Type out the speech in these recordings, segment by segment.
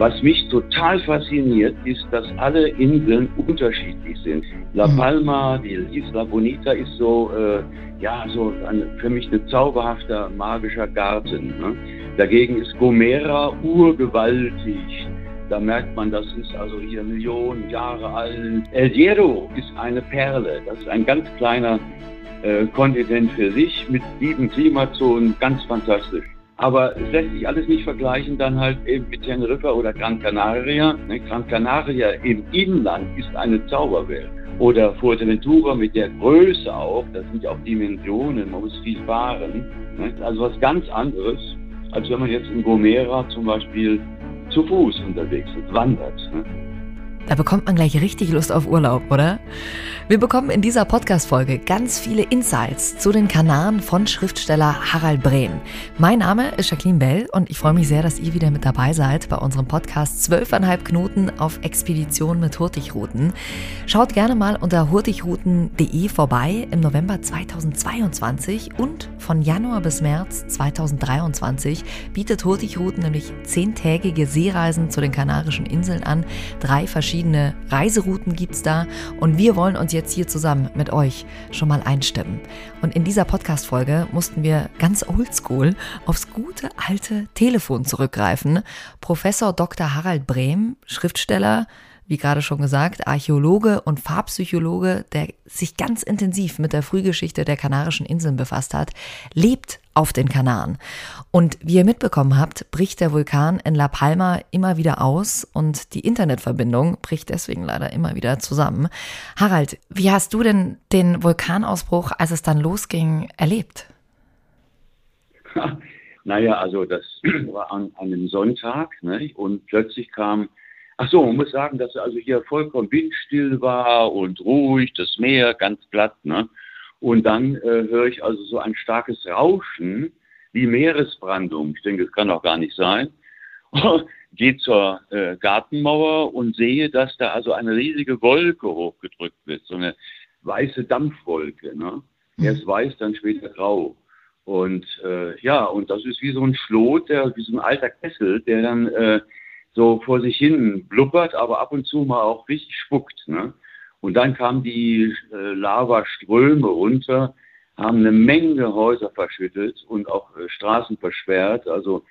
Was mich total fasziniert, ist, dass alle Inseln unterschiedlich sind. La mhm. Palma, die Isla Bonita ist so, äh, ja, so ein, für mich ein zauberhafter, magischer Garten. Ne? Dagegen ist Gomera urgewaltig. Da merkt man, das ist also hier Millionen Jahre alt. El Hierro ist eine Perle. Das ist ein ganz kleiner äh, Kontinent für sich mit sieben Klimazonen. Ganz fantastisch. Aber es lässt sich alles nicht vergleichen dann halt eben mit Teneriffa oder Gran Canaria. Ne? Gran Canaria im Inland ist eine Zauberwelt. Oder Fuerteventura mit der Größe auch, das sind ja auch Dimensionen, man muss viel fahren. Ne? Also was ganz anderes, als wenn man jetzt in Gomera zum Beispiel zu Fuß unterwegs ist, wandert. Da bekommt man gleich richtig Lust auf Urlaub, oder? Wir bekommen in dieser Podcast-Folge ganz viele Insights zu den Kanaren von Schriftsteller Harald Brehm. Mein Name ist Jacqueline Bell und ich freue mich sehr, dass ihr wieder mit dabei seid bei unserem Podcast 12,5 Knoten auf Expedition mit Hurtigruten. Schaut gerne mal unter hurtigruten.de vorbei im November 2022 und von Januar bis März 2023 bietet Hurtigruten nämlich zehntägige Seereisen zu den Kanarischen Inseln an. Drei verschiedene Reiserouten gibt es da und wir wollen uns jetzt hier zusammen mit euch schon mal einstimmen. Und in dieser Podcast-Folge mussten wir ganz oldschool aufs gute alte Telefon zurückgreifen. Professor Dr. Harald Brehm, Schriftsteller, wie gerade schon gesagt, Archäologe und Farbpsychologe, der sich ganz intensiv mit der Frühgeschichte der Kanarischen Inseln befasst hat, lebt auf den Kanaren. Und wie ihr mitbekommen habt, bricht der Vulkan in La Palma immer wieder aus und die Internetverbindung bricht deswegen leider immer wieder zusammen. Harald, wie hast du denn den Vulkanausbruch, als es dann losging, erlebt? Naja, also das war an, an einem Sonntag ne? und plötzlich kam Ach so, man muss sagen, dass also hier vollkommen windstill war und ruhig, das Meer ganz glatt. Ne? Und dann äh, höre ich also so ein starkes Rauschen wie Meeresbrandung. Ich denke, das kann doch gar nicht sein. Gehe zur äh, Gartenmauer und sehe, dass da also eine riesige Wolke hochgedrückt wird, so eine weiße Dampfwolke. Ne? Mhm. Erst weiß, dann später grau. Und äh, ja, und das ist wie so ein Schlot, der, wie so ein alter Kessel, der dann äh, so vor sich hin blubbert, aber ab und zu mal auch richtig spuckt. Ne? Und dann kamen die äh, Lavaströme runter, haben eine Menge Häuser verschüttet und auch äh, Straßen versperrt. Also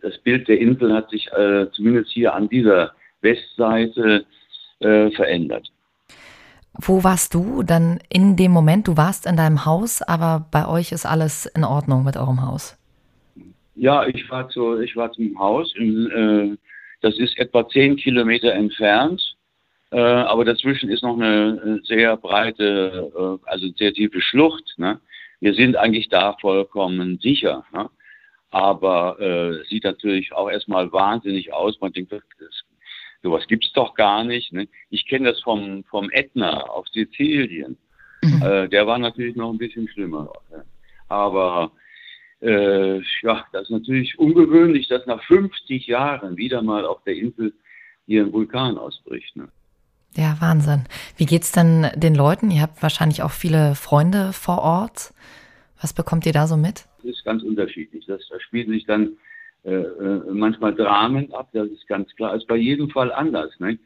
das Bild der Insel hat sich äh, zumindest hier an dieser Westseite äh, verändert. Wo warst du dann in dem Moment? Du warst in deinem Haus, aber bei euch ist alles in Ordnung mit eurem Haus? Ja, ich war, zu, ich war zum Haus in, äh, das ist etwa zehn Kilometer entfernt, äh, aber dazwischen ist noch eine sehr breite, äh, also sehr tiefe Schlucht. Ne? Wir sind eigentlich da vollkommen sicher. Ne? Aber äh, sieht natürlich auch erstmal wahnsinnig aus. Man denkt, das, sowas gibt es doch gar nicht. Ne? Ich kenne das vom, vom Ätna auf Sizilien. Mhm. Äh, der war natürlich noch ein bisschen schlimmer. Aber äh, ja, das ist natürlich ungewöhnlich, dass nach 50 Jahren wieder mal auf der Insel hier ein Vulkan ausbricht. Ne? Ja, Wahnsinn. Wie geht's denn den Leuten? Ihr habt wahrscheinlich auch viele Freunde vor Ort. Was bekommt ihr da so mit? Das ist ganz unterschiedlich. Das, da spielen sich dann äh, äh, manchmal Dramen ab, das ist ganz klar. Ist bei jedem Fall anders. Ne?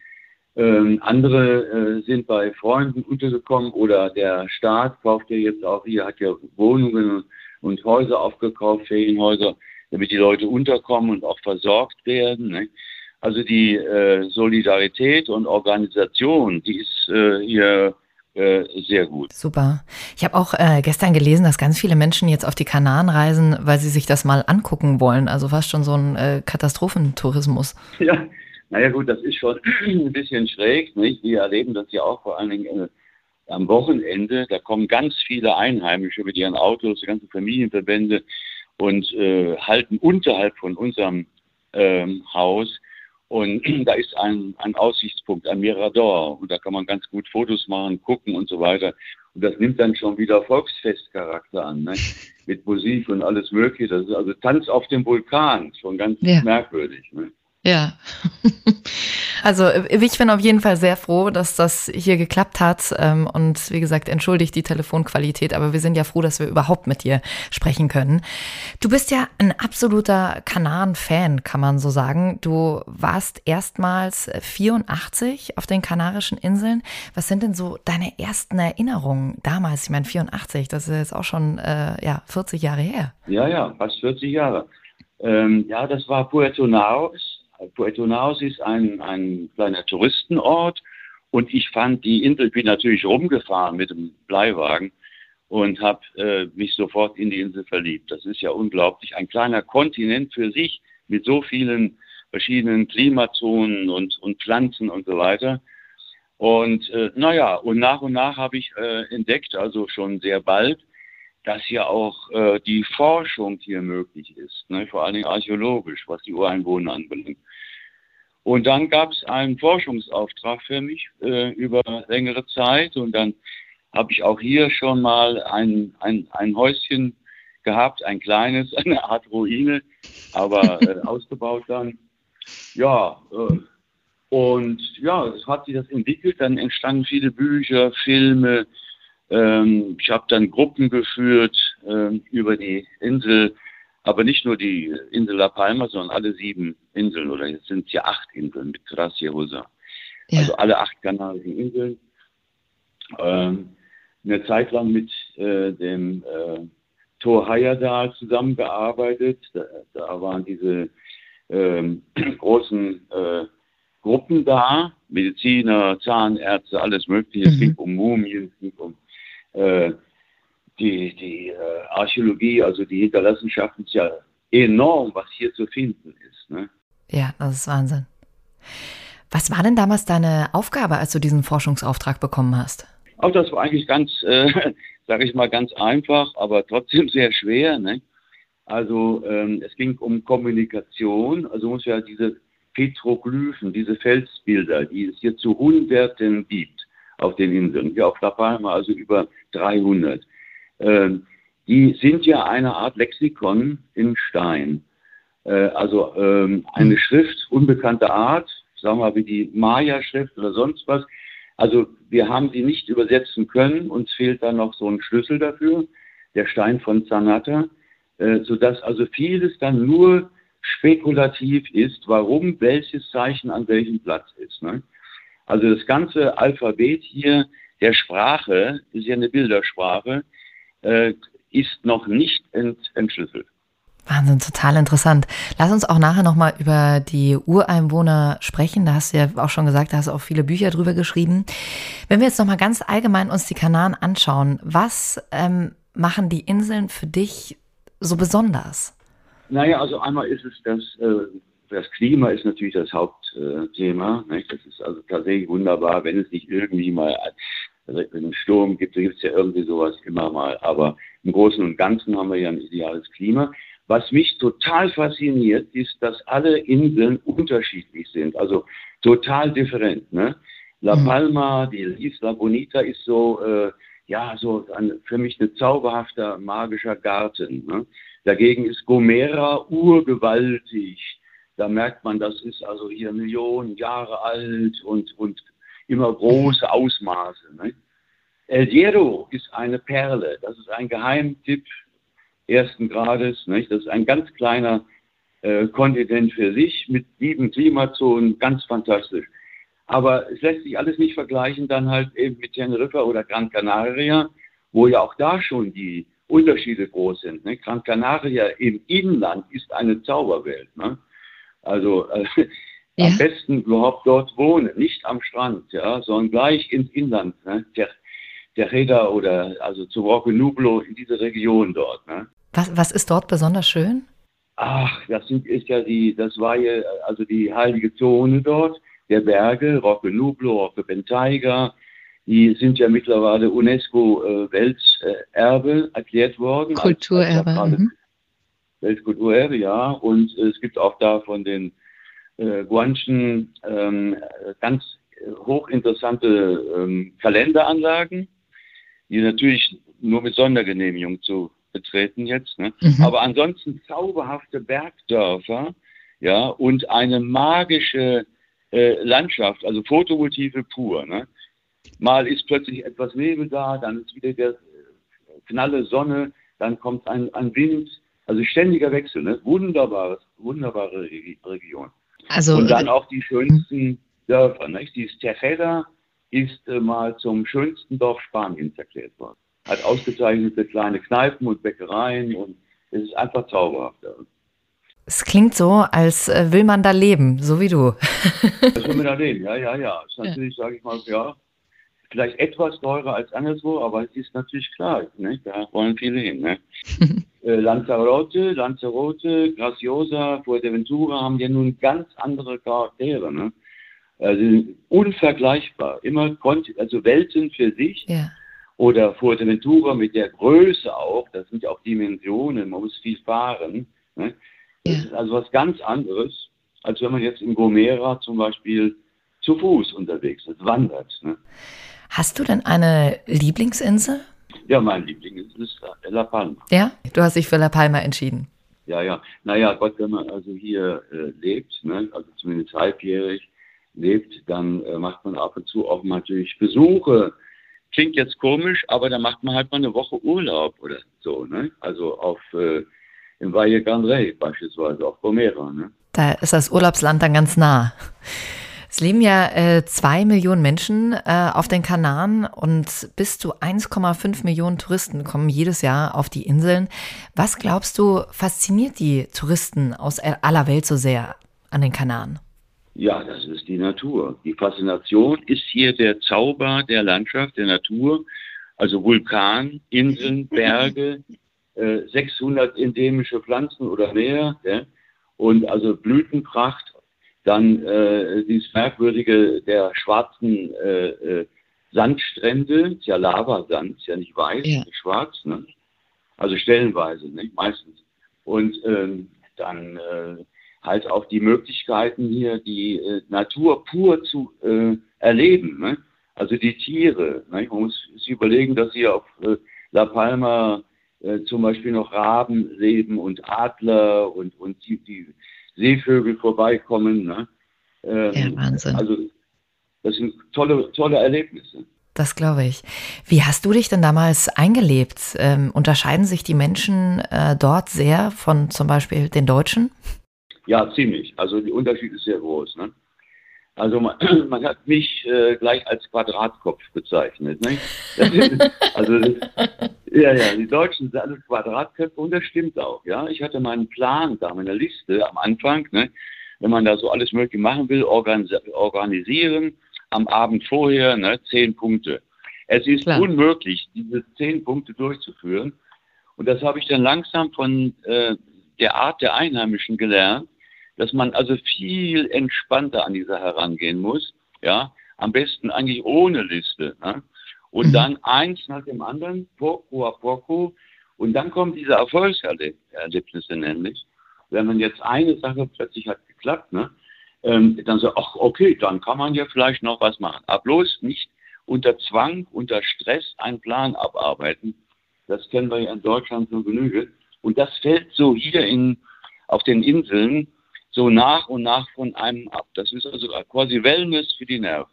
Ähm, andere äh, sind bei Freunden untergekommen oder der Staat kauft ja jetzt auch hier, hat ja Wohnungen und Häuser aufgekauft, Ferienhäuser, damit die Leute unterkommen und auch versorgt werden. Ne? Also die äh, Solidarität und Organisation, die ist äh, hier äh, sehr gut. Super. Ich habe auch äh, gestern gelesen, dass ganz viele Menschen jetzt auf die Kanaren reisen, weil sie sich das mal angucken wollen. Also fast schon so ein äh, Katastrophentourismus. Ja, naja gut, das ist schon ein bisschen schräg. Nicht? Wir erleben das ja auch vor allen Dingen äh, am Wochenende, da kommen ganz viele Einheimische mit ihren Autos, die ganzen Familienverbände und äh, halten unterhalb von unserem ähm, Haus. Und da ist ein, ein Aussichtspunkt, ein Mirador. Und da kann man ganz gut Fotos machen, gucken und so weiter. Und das nimmt dann schon wieder Volksfestcharakter an, ne? mit Musik und alles Mögliche. Das ist also Tanz auf dem Vulkan, schon ganz ja. merkwürdig. Ne? Ja. Also ich bin auf jeden Fall sehr froh, dass das hier geklappt hat. Ähm, und wie gesagt, entschuldigt die Telefonqualität, aber wir sind ja froh, dass wir überhaupt mit dir sprechen können. Du bist ja ein absoluter Kanaren-Fan, kann man so sagen. Du warst erstmals 84 auf den Kanarischen Inseln. Was sind denn so deine ersten Erinnerungen damals? Ich meine, 84, das ist jetzt auch schon äh, ja, 40 Jahre her. Ja, ja, fast 40 Jahre. Ähm, ja, das war Puerto Naos Puerto Naos ist ein, ein kleiner Touristenort und ich fand die Insel, ich bin natürlich rumgefahren mit dem Bleiwagen und habe äh, mich sofort in die Insel verliebt. Das ist ja unglaublich. Ein kleiner Kontinent für sich mit so vielen verschiedenen Klimazonen und, und Pflanzen und so weiter. Und äh, naja, und nach und nach habe ich äh, entdeckt, also schon sehr bald, dass ja auch äh, die Forschung hier möglich ist, ne? vor allen Dingen archäologisch, was die Ureinwohner anbelangt. Und dann gab es einen Forschungsauftrag für mich äh, über längere Zeit und dann habe ich auch hier schon mal ein, ein, ein Häuschen gehabt, ein kleines, eine Art Ruine, aber äh, ausgebaut dann. Ja, äh, und ja, es hat sich das entwickelt, dann entstanden viele Bücher, Filme. Ähm, ich habe dann Gruppen geführt äh, über die Insel aber nicht nur die Insel La Palma, sondern alle sieben Inseln, oder jetzt sind es ja acht Inseln mit Gracia Ja. Also alle acht kanarischen Inseln. Ähm, eine Zeit lang mit äh, dem äh, Thor Heyerdahl zusammengearbeitet. Da, da, waren diese ähm, großen äh, Gruppen da, Mediziner, Zahnärzte, alles Mögliche. Mhm. Es ging um Mumien, es ging um äh, die, die äh, Archäologie, also die Hinterlassenschaften ist ja enorm, was hier zu finden ist. Ne? Ja, das ist Wahnsinn. Was war denn damals deine Aufgabe, als du diesen Forschungsauftrag bekommen hast? Auch das war eigentlich ganz, äh, sage ich mal, ganz einfach, aber trotzdem sehr schwer. Ne? Also ähm, es ging um Kommunikation, also muss ja diese Petroglyphen, diese Felsbilder, die es hier zu Hunderten gibt auf den Inseln, hier auf La Palma also über 300. Ähm, die sind ja eine Art Lexikon in Stein. Äh, also ähm, eine Schrift unbekannter Art, sagen wir mal wie die Maya-Schrift oder sonst was. Also wir haben sie nicht übersetzen können, uns fehlt dann noch so ein Schlüssel dafür, der Stein von Zanata, äh, sodass also vieles dann nur spekulativ ist, warum welches Zeichen an welchem Platz ist. Ne? Also das ganze Alphabet hier der Sprache ist ja eine Bildersprache, äh, ist noch nicht ent entschlüsselt. Wahnsinn, total interessant. Lass uns auch nachher nochmal über die Ureinwohner sprechen. Da hast du ja auch schon gesagt, da hast du auch viele Bücher drüber geschrieben. Wenn wir jetzt nochmal ganz allgemein uns die Kanaren anschauen, was ähm, machen die Inseln für dich so besonders? Naja, also einmal ist es das, äh, das Klima ist natürlich das Hauptthema. Äh, das ist also tatsächlich wunderbar, wenn es nicht irgendwie mal also wenn es Sturm gibt, gibt es ja irgendwie sowas immer mal. Aber im Großen und Ganzen haben wir ja ein ideales Klima. Was mich total fasziniert, ist, dass alle Inseln unterschiedlich sind, also total different. Ne? La mhm. Palma, die Isla Bonita ist so, äh, ja, so ein, für mich ein zauberhafter, magischer Garten. Ne? Dagegen ist Gomera urgewaltig. Da merkt man, das ist also hier Millionen Jahre alt und, und immer große Ausmaße. Ne? El Hierro ist eine Perle. Das ist ein Geheimtipp ersten Grades. Nicht? Das ist ein ganz kleiner äh, Kontinent für sich mit sieben Klimazonen, ganz fantastisch. Aber es lässt sich alles nicht vergleichen dann halt eben mit Teneriffa oder Gran Canaria, wo ja auch da schon die Unterschiede groß sind. Ne? Gran Canaria im Inland ist eine Zauberwelt. Ne? Also äh, ja. am besten überhaupt dort wohnen, nicht am Strand, ja, sondern gleich ins Inland, ne? der, der Reda oder also zu Rocco Nublo in diese Region dort. Ne? Was, was ist dort besonders schön? Ach, das ist ja die, das war ja also die heilige Zone dort, der Berge, Rocco Nublo, Rocco Bentayga, die sind ja mittlerweile UNESCO-Welterbe äh, erklärt worden. Kulturerbe. Als, als mhm. Weltkulturerbe, ja. Und äh, es gibt auch da von den äh, Guanchen ähm, ganz hochinteressante ähm, Kalenderanlagen, die natürlich nur mit Sondergenehmigung zu betreten jetzt. Ne? Mhm. Aber ansonsten zauberhafte Bergdörfer, ja, und eine magische äh, Landschaft, also Fotomotive pur. Ne? Mal ist plötzlich etwas Nebel da, dann ist wieder der knalle Sonne, dann kommt ein, ein Wind, also ständiger Wechsel, ne? Wunderbares, wunderbare Region. Also, und dann auch die schönsten Dörfer. Ne? Die Tejeda ist äh, mal zum schönsten Dorf Spaniens erklärt worden. Hat ausgezeichnete kleine Kneipen und Bäckereien und es ist einfach zauberhaft. Es klingt so, als äh, will man da leben, so wie du. das will man da leben, ja, ja, ja. Ist natürlich, ja. sage ich mal, ja, vielleicht etwas teurer als anderswo, aber es ist natürlich klar, ne? da wollen viele hin. Ne? äh, Lanzarote, Lanzarote, Graciosa, Fuerteventura haben ja nun ganz andere Charaktere. Ne? Also unvergleichbar, immer also Welten für sich. Ja. Oder Fuerteventura mit der Größe auch, das sind ja auch Dimensionen, man muss viel fahren. Ne? Das ja. ist also was ganz anderes, als wenn man jetzt in Gomera zum Beispiel zu Fuß unterwegs ist, wandert. Ne? Hast du denn eine Lieblingsinsel? Ja, mein Lieblingsinsel ist La Palma. Ja, du hast dich für La Palma entschieden. Ja, ja. Naja, Gott, wenn man also hier äh, lebt, ne, also zumindest halbjährig lebt, dann äh, macht man ab und zu auch natürlich Besuche. Klingt jetzt komisch, aber da macht man halt mal eine Woche Urlaub oder so, ne? Also auf äh, im Valle Gran Rey beispielsweise, auf Gomera, ne? Da ist das Urlaubsland dann ganz nah. Es leben ja äh, zwei Millionen Menschen äh, auf den Kanaren und bis zu 1,5 Millionen Touristen kommen jedes Jahr auf die Inseln. Was glaubst du, fasziniert die Touristen aus aller Welt so sehr an den Kanaren? Ja, das ist die Natur. Die Faszination ist hier der Zauber der Landschaft, der Natur, also Vulkan, Inseln, Berge, äh, 600 endemische Pflanzen oder mehr, ja? und also Blütenpracht dann äh, dieses merkwürdige der schwarzen äh, äh, Sandstrände, ist ja Lavasand, ist ja nicht weiß, ja. nicht schwarz, ne? also stellenweise, nicht meistens. Und ähm, dann äh, halt auch die Möglichkeiten hier, die äh, Natur pur zu äh, erleben. Ne? Also die Tiere. Ne? Man muss sich überlegen, dass hier auf äh, La Palma äh, zum Beispiel noch Raben leben und Adler und, und die, die Seevögel vorbeikommen. Ne? Ähm, ja, Wahnsinn. Also das sind tolle, tolle Erlebnisse. Das glaube ich. Wie hast du dich denn damals eingelebt? Ähm, unterscheiden sich die Menschen äh, dort sehr von zum Beispiel den Deutschen? Ja, ziemlich. Also der Unterschied ist sehr groß. Ne? Also man, man, hat mich äh, gleich als Quadratkopf bezeichnet. Ne? Ist, also ja, ja, die Deutschen sind alle Quadratköpfe und das stimmt auch. Ja, ich hatte meinen Plan da, meine Liste am Anfang. Ne? Wenn man da so alles Mögliche machen will, organis organisieren am Abend vorher ne, zehn Punkte. Es ist Klar. unmöglich, diese zehn Punkte durchzuführen. Und das habe ich dann langsam von äh, der Art der Einheimischen gelernt dass man also viel entspannter an dieser herangehen muss, ja, am besten eigentlich ohne Liste, ne? und mhm. dann eins nach dem anderen, poco a poco, und dann kommen diese Erfolgserlebnisse nämlich. Wenn man jetzt eine Sache plötzlich hat geklappt, ne, ähm, dann so, ach okay, dann kann man ja vielleicht noch was machen. Aber bloß nicht unter Zwang, unter Stress einen Plan abarbeiten. Das kennen wir ja in Deutschland so genüge. Und das fällt so hier in, auf den Inseln so nach und nach von einem ab. Das ist also quasi Wellness für die Nerven.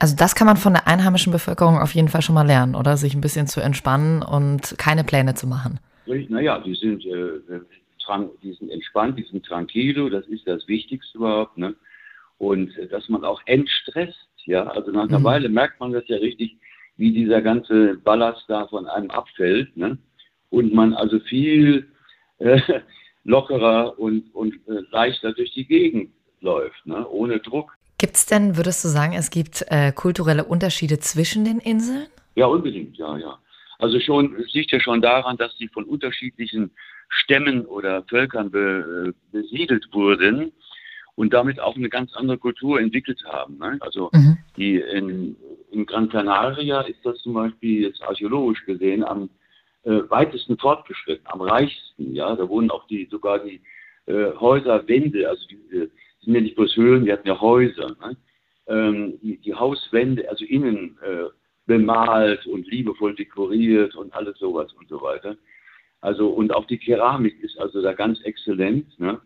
Also das kann man von der einheimischen Bevölkerung auf jeden Fall schon mal lernen, oder? Sich ein bisschen zu entspannen und keine Pläne zu machen. Naja, die sind, äh, die sind entspannt, die sind tranquilo, das ist das Wichtigste überhaupt. Ne? Und äh, dass man auch entstresst, ja, also nach einer mhm. Weile merkt man das ja richtig, wie dieser ganze Ballast da von einem abfällt. Ne? Und man also viel äh, lockerer und, und äh, leichter durch die Gegend läuft, ne? ohne Druck. Gibt es denn, würdest du sagen, es gibt äh, kulturelle Unterschiede zwischen den Inseln? Ja, unbedingt, ja, ja. Also schon, es liegt ja schon daran, dass sie von unterschiedlichen Stämmen oder Völkern be, äh, besiedelt wurden und damit auch eine ganz andere Kultur entwickelt haben. Ne? Also mhm. die in, in Gran Canaria ist das zum Beispiel jetzt archäologisch gesehen am äh, weitesten fortgeschritten, am reichsten. Ja, da wurden auch die sogar die äh, Häuserwände, also die äh, sind ja nicht bloß Höhlen, die hatten ja Häuser. Ne? Ähm, die, die, Hauswände, also innen äh, bemalt und liebevoll dekoriert und alles sowas und so weiter. Also und auch die Keramik ist also da ganz exzellent. Ne?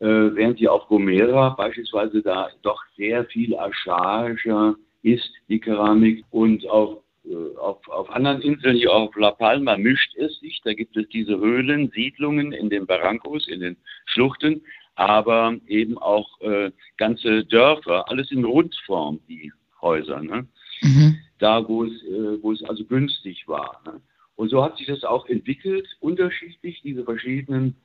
äh, während die auf Gomera beispielsweise da doch sehr viel ascharischer ist, die Keramik. Und auf, äh, auf, auf anderen Inseln, hier auf La Palma, mischt es sich. Da gibt es diese Höhlen, Siedlungen in den Barrancos, in den Schluchten, aber eben auch äh, ganze Dörfer, alles in Rundform, die Häuser. Ne? Mhm. Da, wo es, äh, wo es also günstig war. Ne? Und so hat sich das auch entwickelt, unterschiedlich, diese verschiedenen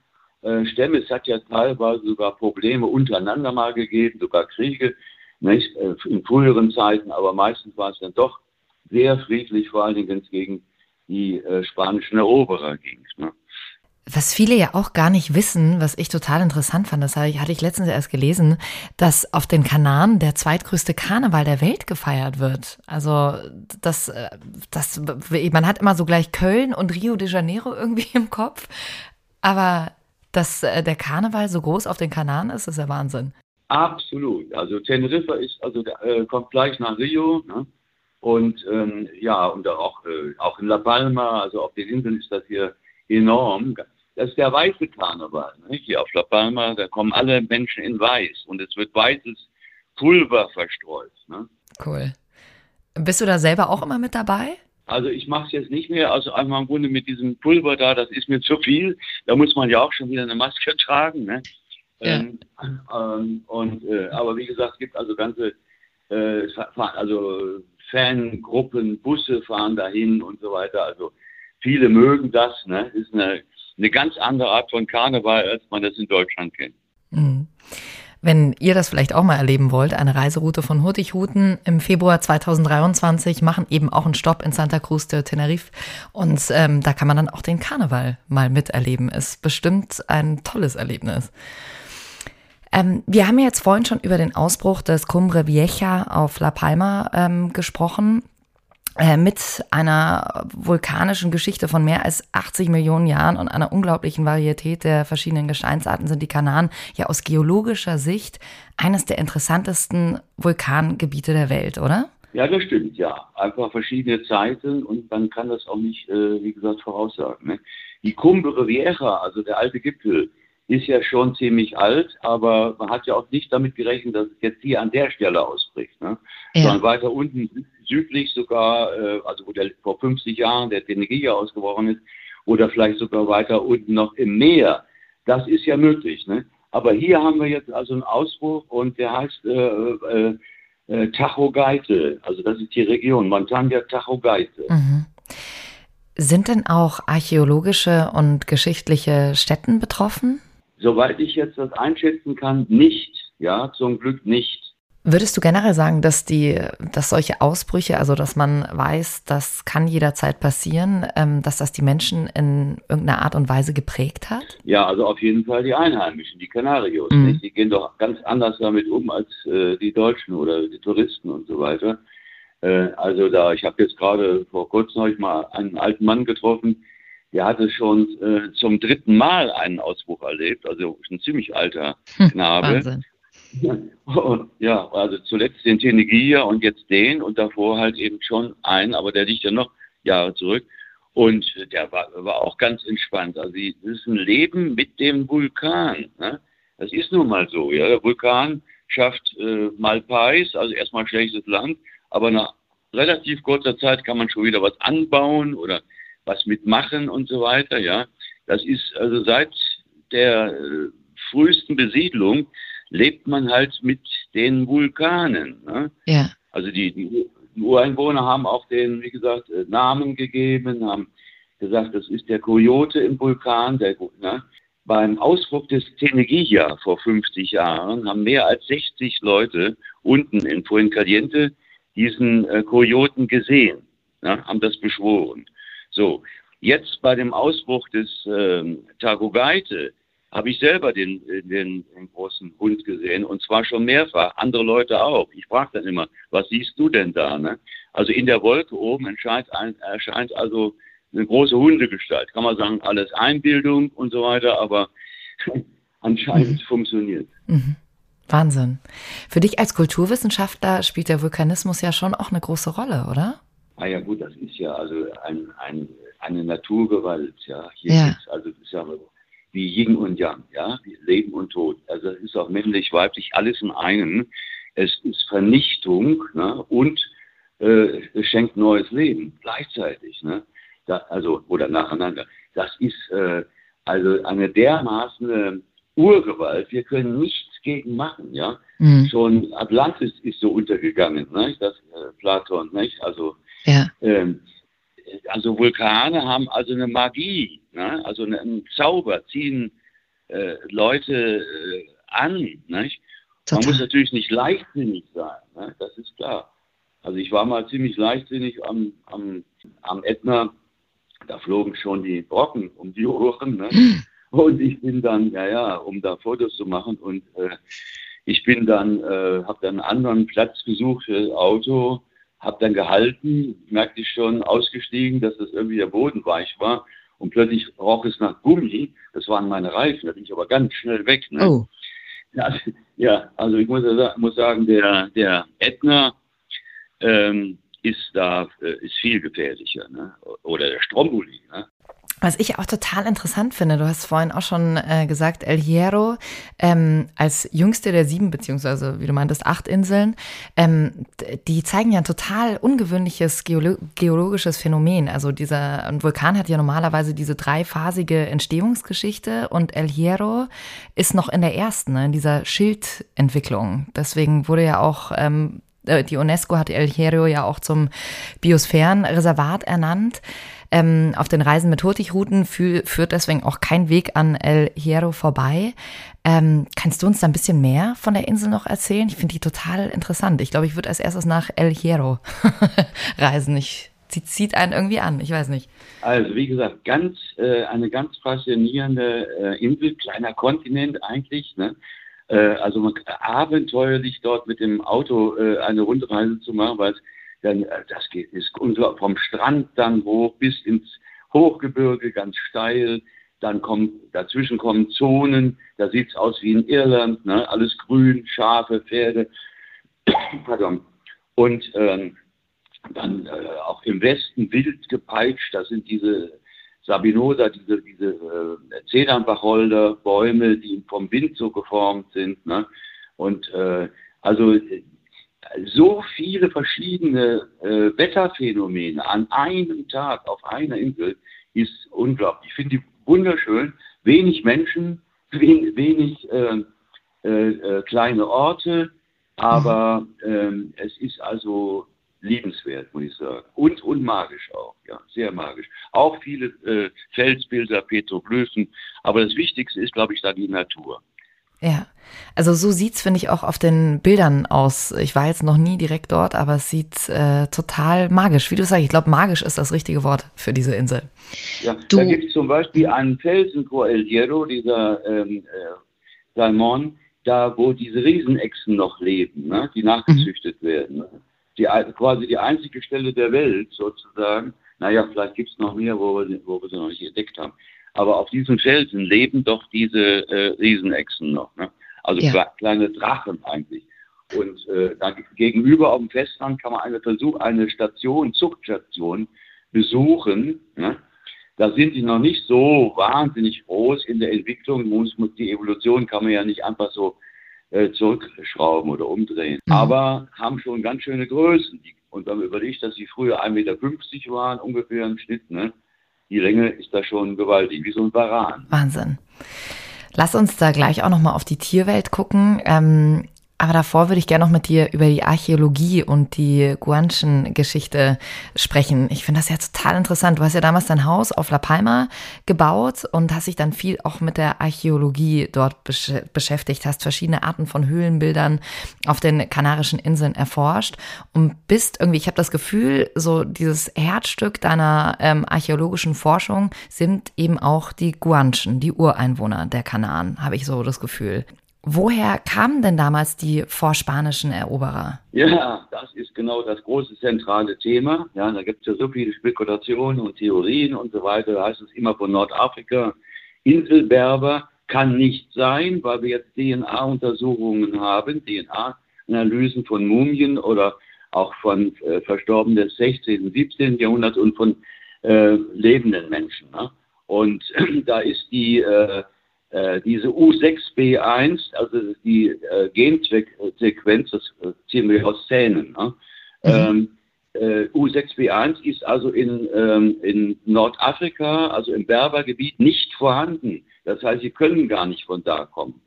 äh, Stämme. Es hat ja teilweise sogar Probleme untereinander mal gegeben, sogar Kriege nicht, äh, in früheren Zeiten, aber meistens war es dann doch sehr friedlich, vor allen Dingen, wenn es gegen die äh, spanischen Eroberer ging. Ne? Was viele ja auch gar nicht wissen, was ich total interessant fand, das hatte ich letztens erst gelesen, dass auf den Kanaren der zweitgrößte Karneval der Welt gefeiert wird. Also das, äh, das, man hat immer so gleich Köln und Rio de Janeiro irgendwie im Kopf, aber dass äh, der Karneval so groß auf den Kanaren ist, ist ja Wahnsinn. Absolut. Also Teneriffa ist, also äh, kommt gleich nach Rio, ne? Und ähm, ja, und auch, äh, auch in La Palma, also auf den Inseln ist das hier enorm. Das ist der weiße Karneval. Ne? Hier auf La Palma, da kommen alle Menschen in weiß und es wird weißes Pulver verstreut. Ne? Cool. Bist du da selber auch immer mit dabei? Also ich mache es jetzt nicht mehr, also einmal im Grunde mit diesem Pulver da, das ist mir zu viel. Da muss man ja auch schon wieder eine Maske tragen. Ne? Ja. Ähm, ähm, und, äh, aber wie gesagt, es gibt also ganze äh, also Fangruppen, Busse fahren dahin und so weiter. Also viele mögen das. Ne? Ist eine, eine ganz andere Art von Karneval, als man das in Deutschland kennt. Mhm. Wenn ihr das vielleicht auch mal erleben wollt, eine Reiseroute von Hurtigruten im Februar 2023 machen eben auch einen Stopp in Santa Cruz de Tenerife und ähm, da kann man dann auch den Karneval mal miterleben. Ist bestimmt ein tolles Erlebnis. Ähm, wir haben ja jetzt vorhin schon über den Ausbruch des Cumbre Vieja auf La Palma ähm, gesprochen. Äh, mit einer vulkanischen Geschichte von mehr als 80 Millionen Jahren und einer unglaublichen Varietät der verschiedenen Gesteinsarten sind die Kanaren ja aus geologischer Sicht eines der interessantesten Vulkangebiete der Welt, oder? Ja, das stimmt, ja. Einfach verschiedene Zeiten und man kann das auch nicht, äh, wie gesagt, voraussagen. Ne? Die Cumbre Vieja, also der alte Gipfel, ist ja schon ziemlich alt, aber man hat ja auch nicht damit gerechnet, dass es jetzt hier an der Stelle ausbricht. Ne? Ja. Sondern weiter unten südlich sogar, äh, also wo der vor 50 Jahren der Tenegia ausgebrochen ist, oder vielleicht sogar weiter unten noch im Meer. Das ist ja möglich. Ne? Aber hier haben wir jetzt also einen Ausbruch und der heißt äh, äh, äh Tachogaite. Also das ist die Region, Montaña Tachogaite. Mhm. Sind denn auch archäologische und geschichtliche Stätten betroffen? Soweit ich jetzt das einschätzen kann, nicht. Ja, zum Glück nicht. Würdest du generell sagen, dass die, dass solche Ausbrüche, also dass man weiß, das kann jederzeit passieren, ähm, dass das die Menschen in irgendeiner Art und Weise geprägt hat? Ja, also auf jeden Fall die Einheimischen, die Kanarios. Mhm. Die gehen doch ganz anders damit um als äh, die Deutschen oder die Touristen und so weiter. Äh, also da, ich habe jetzt gerade vor kurzem ich mal einen alten Mann getroffen, der hatte schon äh, zum dritten Mal einen Ausbruch erlebt, also ein ziemlich alter hm, Knabe. Wahnsinn. Ja, also zuletzt den Tenegia und jetzt den und davor halt eben schon einen, aber der liegt ja noch Jahre zurück. Und der war, war auch ganz entspannt. Also das ist ein Leben mit dem Vulkan. Ne? Das ist nun mal so. Ja? Der Vulkan schafft äh, Malpais, also erstmal schlechtes Land, aber nach relativ kurzer Zeit kann man schon wieder was anbauen oder was mitmachen und so weiter. Ja, das ist also seit der äh, frühesten Besiedlung lebt man halt mit den Vulkanen. Ne? Ja. Also die, die Ureinwohner haben auch den, wie gesagt, äh, Namen gegeben, haben gesagt, das ist der Coyote im Vulkan. Der, ne? Beim Ausbruch des Teneguilla vor 50 Jahren haben mehr als 60 Leute unten in Fuencaliente diesen äh, Kojoten gesehen, ne? haben das beschworen. So, jetzt bei dem Ausbruch des äh, Tagogaite habe ich selber den, den, den, großen Hund gesehen und zwar schon mehrfach, andere Leute auch. Ich frage dann immer, was siehst du denn da? Ne? Also in der Wolke oben erscheint, erscheint also eine große Hundegestalt. Kann man sagen, alles Einbildung und so weiter, aber anscheinend mhm. funktioniert. Mhm. Wahnsinn. Für dich als Kulturwissenschaftler spielt der Vulkanismus ja schon auch eine große Rolle, oder? Ah ja gut, das ist ja also ein, ein, eine Naturgewalt. Ja, hier ja. also ist ja wie Yin und Yang, ja, wie Leben und Tod. Also es ist auch männlich, weiblich, alles in einem. Es ist Vernichtung ne? und äh, es schenkt neues Leben gleichzeitig. Ne? Da, also, oder nacheinander. Das ist äh, also eine dermaßen Urgewalt. Wir können nichts gegen machen. Ja? Mhm. Schon Atlantis ist so untergegangen, ne? das äh, Platon. Nicht? Also, ja. ähm, also Vulkane haben also eine Magie, ne? also einen Zauber, ziehen äh, Leute äh, an. Nicht? Man muss natürlich nicht leichtsinnig sein, ne? das ist klar. Also ich war mal ziemlich leichtsinnig am, am, am Ätna, da flogen schon die Brocken um die Ohren. Ne? Und ich bin dann, ja, ja, um da Fotos zu machen und äh, ich bin dann, äh, habe dann einen anderen Platz gesucht für das Auto, habe dann gehalten, merkte ich schon ausgestiegen, dass das irgendwie der Boden weich war und plötzlich roch es nach Gummi. Das waren meine Reifen, da bin ich aber ganz schnell weg. Ne? Oh. Ja, ja, also ich muss, muss sagen, der, der Ätna ähm, ist da äh, ist viel gefährlicher. Ne? Oder der Stromboli. Ne? Was ich auch total interessant finde, du hast vorhin auch schon äh, gesagt, El Hierro ähm, als jüngste der sieben, beziehungsweise wie du meintest, acht Inseln, ähm, die zeigen ja ein total ungewöhnliches Geolo geologisches Phänomen. Also dieser ein Vulkan hat ja normalerweise diese dreiphasige Entstehungsgeschichte und El Hierro ist noch in der ersten, ne, in dieser Schildentwicklung. Deswegen wurde ja auch ähm, äh, die UNESCO hat El Hierro ja auch zum Biosphärenreservat ernannt. Ähm, auf den Reisen mit Hurtigruten fü führt deswegen auch kein Weg an El Hierro vorbei. Ähm, kannst du uns da ein bisschen mehr von der Insel noch erzählen? Ich finde die total interessant. Ich glaube, ich würde als erstes nach El Hierro reisen. Ich, sie zieht einen irgendwie an, ich weiß nicht. Also wie gesagt, ganz äh, eine ganz faszinierende äh, Insel, kleiner Kontinent eigentlich. Ne? Äh, also man, abenteuerlich dort mit dem Auto äh, eine Rundreise zu machen, weil es dann, äh, das geht, ist vom Strand dann hoch bis ins Hochgebirge, ganz steil. Dann kommt, dazwischen kommen Zonen, da sieht es aus wie in Irland, ne? alles grün, Schafe, Pferde. Pardon. Und ähm, dann äh, auch im Westen wild gepeitscht, das sind diese Sabinosa, diese, diese äh, Zedernwacholder, Bäume, die vom Wind so geformt sind. Ne? Und äh, also so viele verschiedene äh, Wetterphänomene an einem Tag auf einer Insel ist unglaublich. Ich finde die wunderschön. Wenig Menschen, wenig, wenig äh, äh, äh, kleine Orte, aber ähm, es ist also liebenswert, muss ich sagen. Und, und magisch auch, ja, sehr magisch. Auch viele äh, Felsbilder, Petroglyphen, aber das Wichtigste ist, glaube ich, da die Natur. Ja, also so sieht's finde ich auch auf den Bildern aus. Ich war jetzt noch nie direkt dort, aber es sieht äh, total magisch. Wie du sagst, ich glaube, magisch ist das richtige Wort für diese Insel. Ja, du, da gibt es zum Beispiel einen Felsen, El Hierro, dieser ähm, äh, Salmon, da wo diese Riesenechsen noch leben, ne, die nachgezüchtet mhm. werden. Ne? Die, quasi die einzige Stelle der Welt sozusagen. Naja, vielleicht gibt es noch mehr, wo wir, wo wir sie noch nicht entdeckt haben aber auf diesen Felsen leben doch diese äh, Riesenechsen noch. Ne? Also ja. kleine Drachen eigentlich. Und äh, da gegenüber auf dem Festland kann man eine Versuch, eine Station, Zuchtstation besuchen. Ne? Da sind die noch nicht so wahnsinnig groß in der Entwicklung. Die Evolution kann man ja nicht einfach so äh, zurückschrauben oder umdrehen. Mhm. Aber haben schon ganz schöne Größen. Und wenn man überlegt, dass sie früher 1,50 Meter waren, ungefähr im Schnitt, ne? die Länge ist da schon gewaltig, wie so ein Varan. Wahnsinn. Lass uns da gleich auch nochmal auf die Tierwelt gucken. Ähm, aber davor würde ich gerne noch mit dir über die Archäologie und die Guanchen-Geschichte sprechen. Ich finde das ja total interessant. Du hast ja damals dein Haus auf La Palma gebaut und hast dich dann viel auch mit der Archäologie dort besch beschäftigt, hast verschiedene Arten von Höhlenbildern auf den Kanarischen Inseln erforscht und bist irgendwie, ich habe das Gefühl, so dieses Herzstück deiner ähm, archäologischen Forschung sind eben auch die Guanchen, die Ureinwohner der Kanaren, habe ich so das Gefühl. Woher kamen denn damals die vorspanischen Eroberer? Ja, das ist genau das große zentrale Thema. Ja, da gibt es ja so viele Spekulationen und Theorien und so weiter. Da heißt es immer von Nordafrika. Inselberber kann nicht sein, weil wir jetzt DNA-Untersuchungen haben, DNA-Analysen von Mumien oder auch von äh, Verstorbenen des 16., 17. Jahrhunderts und von äh, lebenden Menschen. Ne? Und äh, da ist die äh, diese U6B1, also die äh, Gensequenz, das äh, ziehen wir aus Zähnen. Ne? Mhm. Ähm, äh, U6B1 ist also in, ähm, in Nordafrika, also im Berbergebiet, nicht vorhanden. Das heißt, sie können gar nicht von da kommen.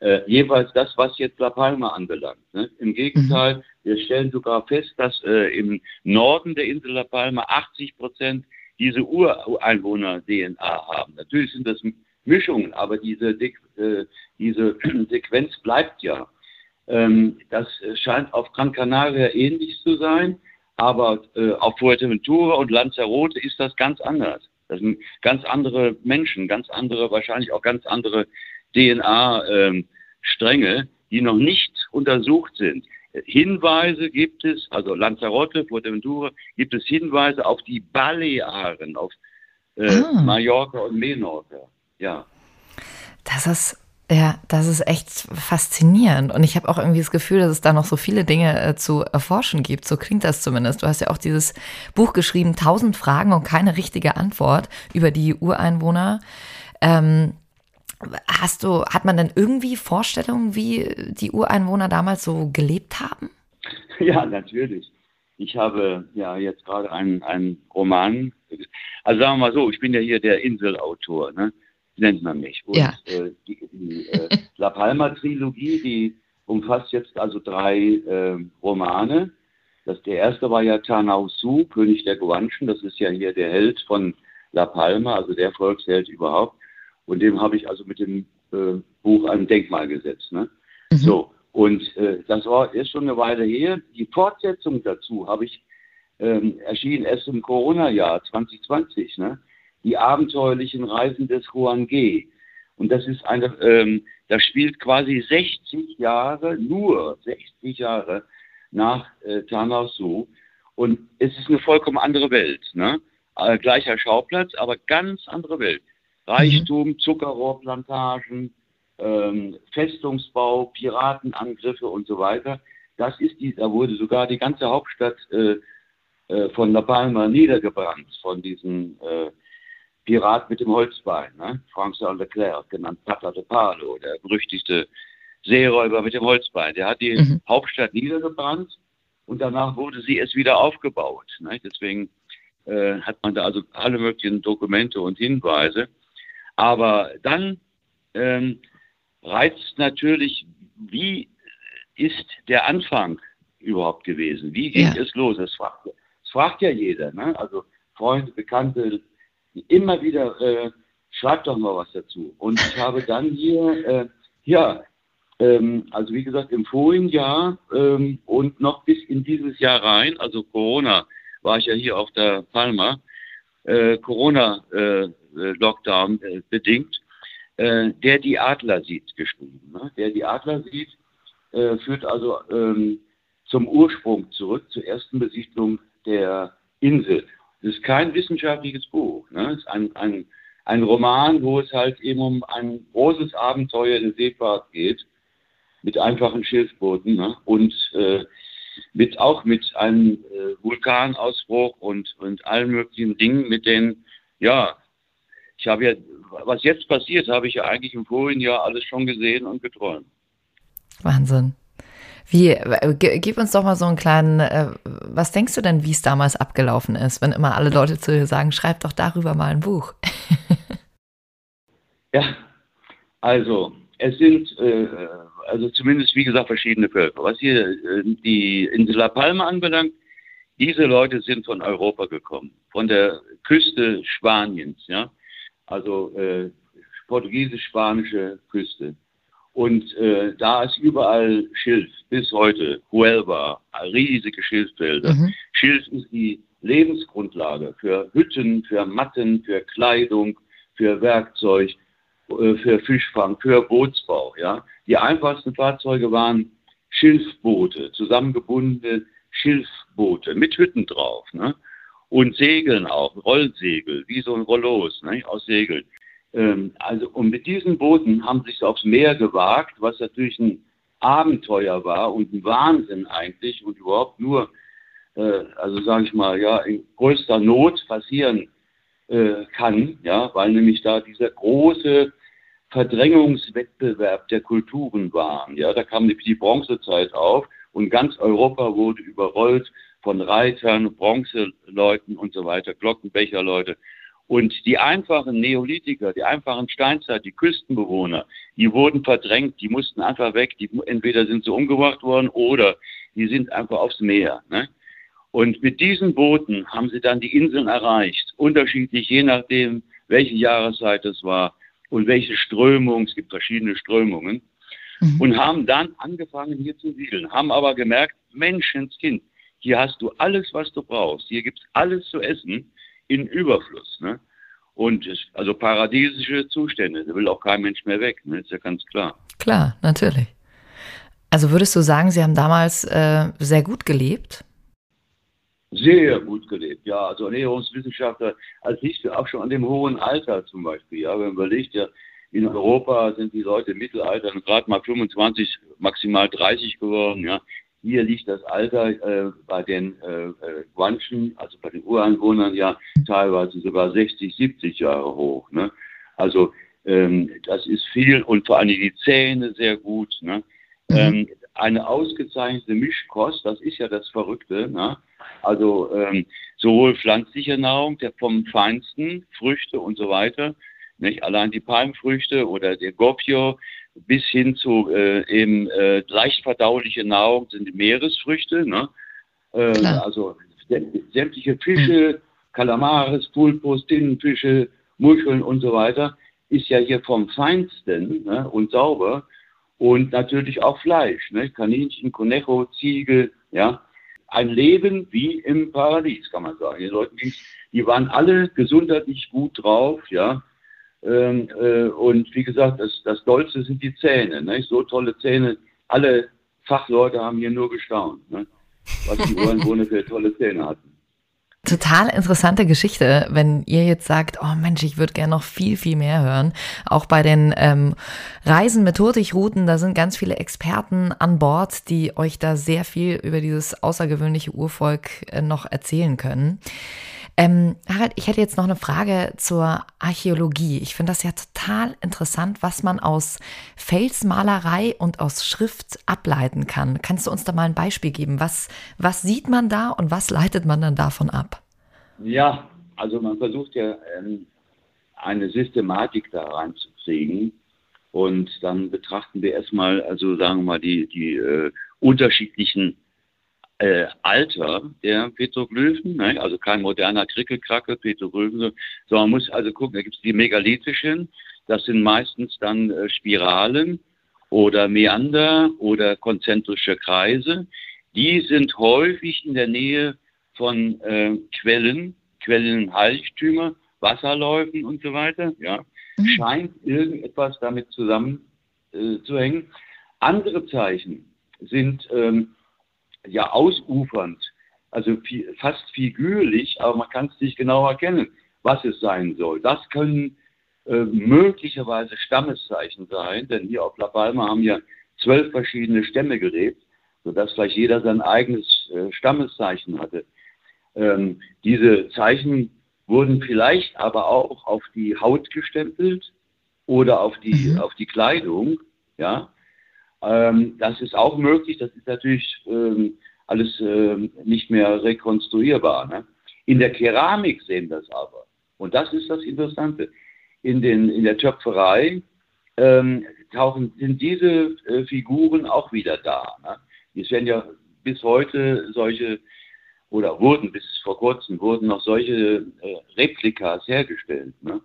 Äh, jeweils das, was jetzt La Palma anbelangt. Ne? Im Gegenteil, mhm. wir stellen sogar fest, dass äh, im Norden der Insel La Palma 80 Prozent diese Ureinwohner-DNA haben. Natürlich sind das Mischungen, aber diese, äh, diese Sequenz bleibt ja. Ähm, das scheint auf Gran Canaria ähnlich zu sein, aber äh, auf Fuerteventura und Lanzarote ist das ganz anders. Das sind ganz andere Menschen, ganz andere, wahrscheinlich auch ganz andere DNA-Stränge, ähm, die noch nicht untersucht sind. Hinweise gibt es, also Lanzarote, Fuerteventura, gibt es Hinweise auf die Balearen, auf äh, ah. Mallorca und Menorca. Ja. Das ist ja, das ist echt faszinierend. Und ich habe auch irgendwie das Gefühl, dass es da noch so viele Dinge äh, zu erforschen gibt. So klingt das zumindest. Du hast ja auch dieses Buch geschrieben, Tausend Fragen und keine richtige Antwort über die Ureinwohner. Ähm, hast du, hat man denn irgendwie Vorstellungen, wie die Ureinwohner damals so gelebt haben? Ja, natürlich. Ich habe ja jetzt gerade einen, einen Roman, also sagen wir mal so, ich bin ja hier der Inselautor, ne? Nennt man mich. Und ja. äh, die, die äh, La Palma-Trilogie, die umfasst jetzt also drei äh, Romane. Das, der erste war ja Tanau Su, König der Guanchen. Das ist ja hier der Held von La Palma, also der Volksheld überhaupt. Und dem habe ich also mit dem äh, Buch ein Denkmal gesetzt. Ne? Mhm. So, und äh, das war ist schon eine Weile her. Die Fortsetzung dazu habe ich ähm, erschienen erst im Corona-Jahr 2020. Ne? Die abenteuerlichen Reisen des Juan G. Und das ist eine, ähm, das spielt quasi 60 Jahre, nur 60 Jahre nach äh, Tanasu. Und es ist eine vollkommen andere Welt. Ne? Äh, gleicher Schauplatz, aber ganz andere Welt. Reichtum, mhm. Zuckerrohrplantagen, ähm, Festungsbau, Piratenangriffe und so weiter. Das ist die, da wurde sogar die ganze Hauptstadt äh, äh, von La Palma niedergebrannt, von diesen äh, Pirat mit dem Holzbein, ne? François Leclerc, genannt Pata de Palo, der berüchtigte Seeräuber mit dem Holzbein. Der hat die mhm. Hauptstadt niedergebrannt und danach wurde sie erst wieder aufgebaut. Ne? Deswegen äh, hat man da also alle möglichen Dokumente und Hinweise. Aber dann ähm, reizt natürlich, wie ist der Anfang überhaupt gewesen? Wie ging ja. es los? Das fragt, das fragt ja jeder. Ne? Also Freunde, Bekannte, immer wieder, äh, schreib doch mal was dazu. Und ich habe dann hier, äh, ja, ähm, also wie gesagt, im vorigen Jahr ähm, und noch bis in dieses Jahr rein, also Corona, war ich ja hier auf der Palma, äh, Corona-Lockdown äh, äh, bedingt, äh, der die Adler sieht, geschrieben. Ne? Der die Adler sieht, führt also ähm, zum Ursprung zurück, zur ersten Besichtigung der Insel. Es ist kein wissenschaftliches Buch. Ne? Es ist ein, ein, ein Roman, wo es halt eben um ein großes Abenteuer in Seefahrt geht, mit einfachen Schiffbooten ne? und äh, mit, auch mit einem äh, Vulkanausbruch und, und allen möglichen Dingen, mit denen, ja, ich habe ja, was jetzt passiert, habe ich ja eigentlich im vorigen Jahr alles schon gesehen und geträumt. Wahnsinn. Wie, äh, gib uns doch mal so einen kleinen, äh, was denkst du denn, wie es damals abgelaufen ist, wenn immer alle Leute zu dir sagen, schreib doch darüber mal ein Buch? ja, also es sind, äh, also zumindest wie gesagt, verschiedene Völker. Was hier äh, die Insel La Palma anbelangt, diese Leute sind von Europa gekommen, von der Küste Spaniens, ja, also äh, portugiesisch-spanische Küste. Und äh, da ist überall Schilf, bis heute, Huelva, riesige Schilffelder. Mhm. Schilf ist die Lebensgrundlage für Hütten, für Matten, für Kleidung, für Werkzeug, äh, für Fischfang, für Bootsbau. Ja? Die einfachsten Fahrzeuge waren Schilfboote, zusammengebundene Schilfboote mit Hütten drauf. Ne? Und Segeln auch, Rollsegel, wie so ein Rollos ne? aus Segeln. Ähm, also, und mit diesen Booten haben sie sich aufs Meer gewagt, was natürlich ein Abenteuer war und ein Wahnsinn eigentlich und überhaupt nur, äh, also sage ich mal, ja, in größter Not passieren äh, kann, ja, weil nämlich da dieser große Verdrängungswettbewerb der Kulturen waren. Ja, da kam die Bronzezeit auf und ganz Europa wurde überrollt von Reitern, Bronzeleuten und so weiter, Glockenbecherleute. Und die einfachen Neolithiker, die einfachen Steinzeit, die Küstenbewohner, die wurden verdrängt, die mussten einfach weg. Die, entweder sind sie umgebracht worden oder die sind einfach aufs Meer. Ne? Und mit diesen Booten haben sie dann die Inseln erreicht, unterschiedlich, je nachdem, welche Jahreszeit es war und welche Strömung, es gibt verschiedene Strömungen, mhm. und haben dann angefangen hier zu siedeln, haben aber gemerkt, Menschenskind, hier hast du alles, was du brauchst, hier gibt es alles zu essen in Überfluss. Ne? Und es, also paradiesische Zustände, da will auch kein Mensch mehr weg, ne? ist ja ganz klar. Klar, natürlich. Also würdest du sagen, Sie haben damals äh, sehr gut gelebt? Sehr gut gelebt, ja. Also Ernährungswissenschaftler, als ich auch schon an dem hohen Alter zum Beispiel, ja, wenn man überlegt, ja, in Europa sind die Leute im Mittelalter gerade mal 25, maximal 30 geworden, ja. Hier liegt das Alter äh, bei den äh, äh, Guanchen, also bei den Ureinwohnern ja teilweise sogar 60, 70 Jahre hoch. Ne? Also ähm, das ist viel und vor allem die Zähne sehr gut. Ne? Mhm. Ähm, eine ausgezeichnete Mischkost, das ist ja das Verrückte. Ne? Also ähm, sowohl pflanzliche Nahrung, der vom Feinsten, Früchte und so weiter, nicht? allein die Palmfrüchte oder der Gopio, bis hin zu äh, eben äh, leicht verdauliche Nahrung sind die Meeresfrüchte. Ne? Äh, also sämtliche Fische, Kalamares, Pulpos, Tinnenfische, Muscheln und so weiter, ist ja hier vom Feinsten ne? und sauber. Und natürlich auch Fleisch, ne? Kaninchen, Conejo, Ziege, ja. Ein Leben wie im Paradies, kann man sagen. Die Leute, die waren alle gesundheitlich gut drauf, ja. Ähm, äh, und wie gesagt, das, das Dollste sind die Zähne. Ne? So tolle Zähne. Alle Fachleute haben hier nur gestaunt, ne? was die Ureinwohner für tolle Zähne hatten. Total interessante Geschichte, wenn ihr jetzt sagt, oh Mensch, ich würde gerne noch viel, viel mehr hören. Auch bei den ähm, Reisen mit Hurtigruten, da sind ganz viele Experten an Bord, die euch da sehr viel über dieses außergewöhnliche Urvolk äh, noch erzählen können. Ähm, Harald, ich hätte jetzt noch eine Frage zur Archäologie. Ich finde das ja total interessant, was man aus Felsmalerei und aus Schrift ableiten kann. Kannst du uns da mal ein Beispiel geben? Was, was sieht man da und was leitet man dann davon ab? Ja, also man versucht ja ähm, eine Systematik da reinzukriegen. Und dann betrachten wir erstmal, also sagen wir mal, die, die äh, unterschiedlichen äh, Alter der Petroglyphen, ne? also kein moderner Krickelkrackel, Petroglyphen, sondern man muss also gucken, da gibt es die megalithischen, das sind meistens dann äh, Spiralen oder Meander oder konzentrische Kreise. Die sind häufig in der Nähe von äh, Quellen, Quellenheiligtümer, Wasserläufen und so weiter. Ja. Mhm. Scheint irgendetwas damit zusammenzuhängen. Äh, Andere Zeichen sind ähm, ja ausufernd, also viel, fast figürlich, aber man kann es nicht genau erkennen, was es sein soll. Das können äh, möglicherweise Stammeszeichen sein, denn hier auf La Palma haben ja zwölf verschiedene Stämme gelebt, sodass vielleicht jeder sein eigenes äh, Stammeszeichen hatte. Ähm, diese Zeichen wurden vielleicht aber auch auf die Haut gestempelt oder auf die, mhm. auf die Kleidung, ja, ähm, das ist auch möglich, das ist natürlich ähm, alles ähm, nicht mehr rekonstruierbar. Ne? In der Keramik sehen wir es aber. Und das ist das Interessante. In, den, in der Töpferei ähm, tauchen, sind diese äh, Figuren auch wieder da. Ne? Es werden ja bis heute solche, oder wurden bis vor kurzem, wurden noch solche äh, Replikas hergestellt. Ne?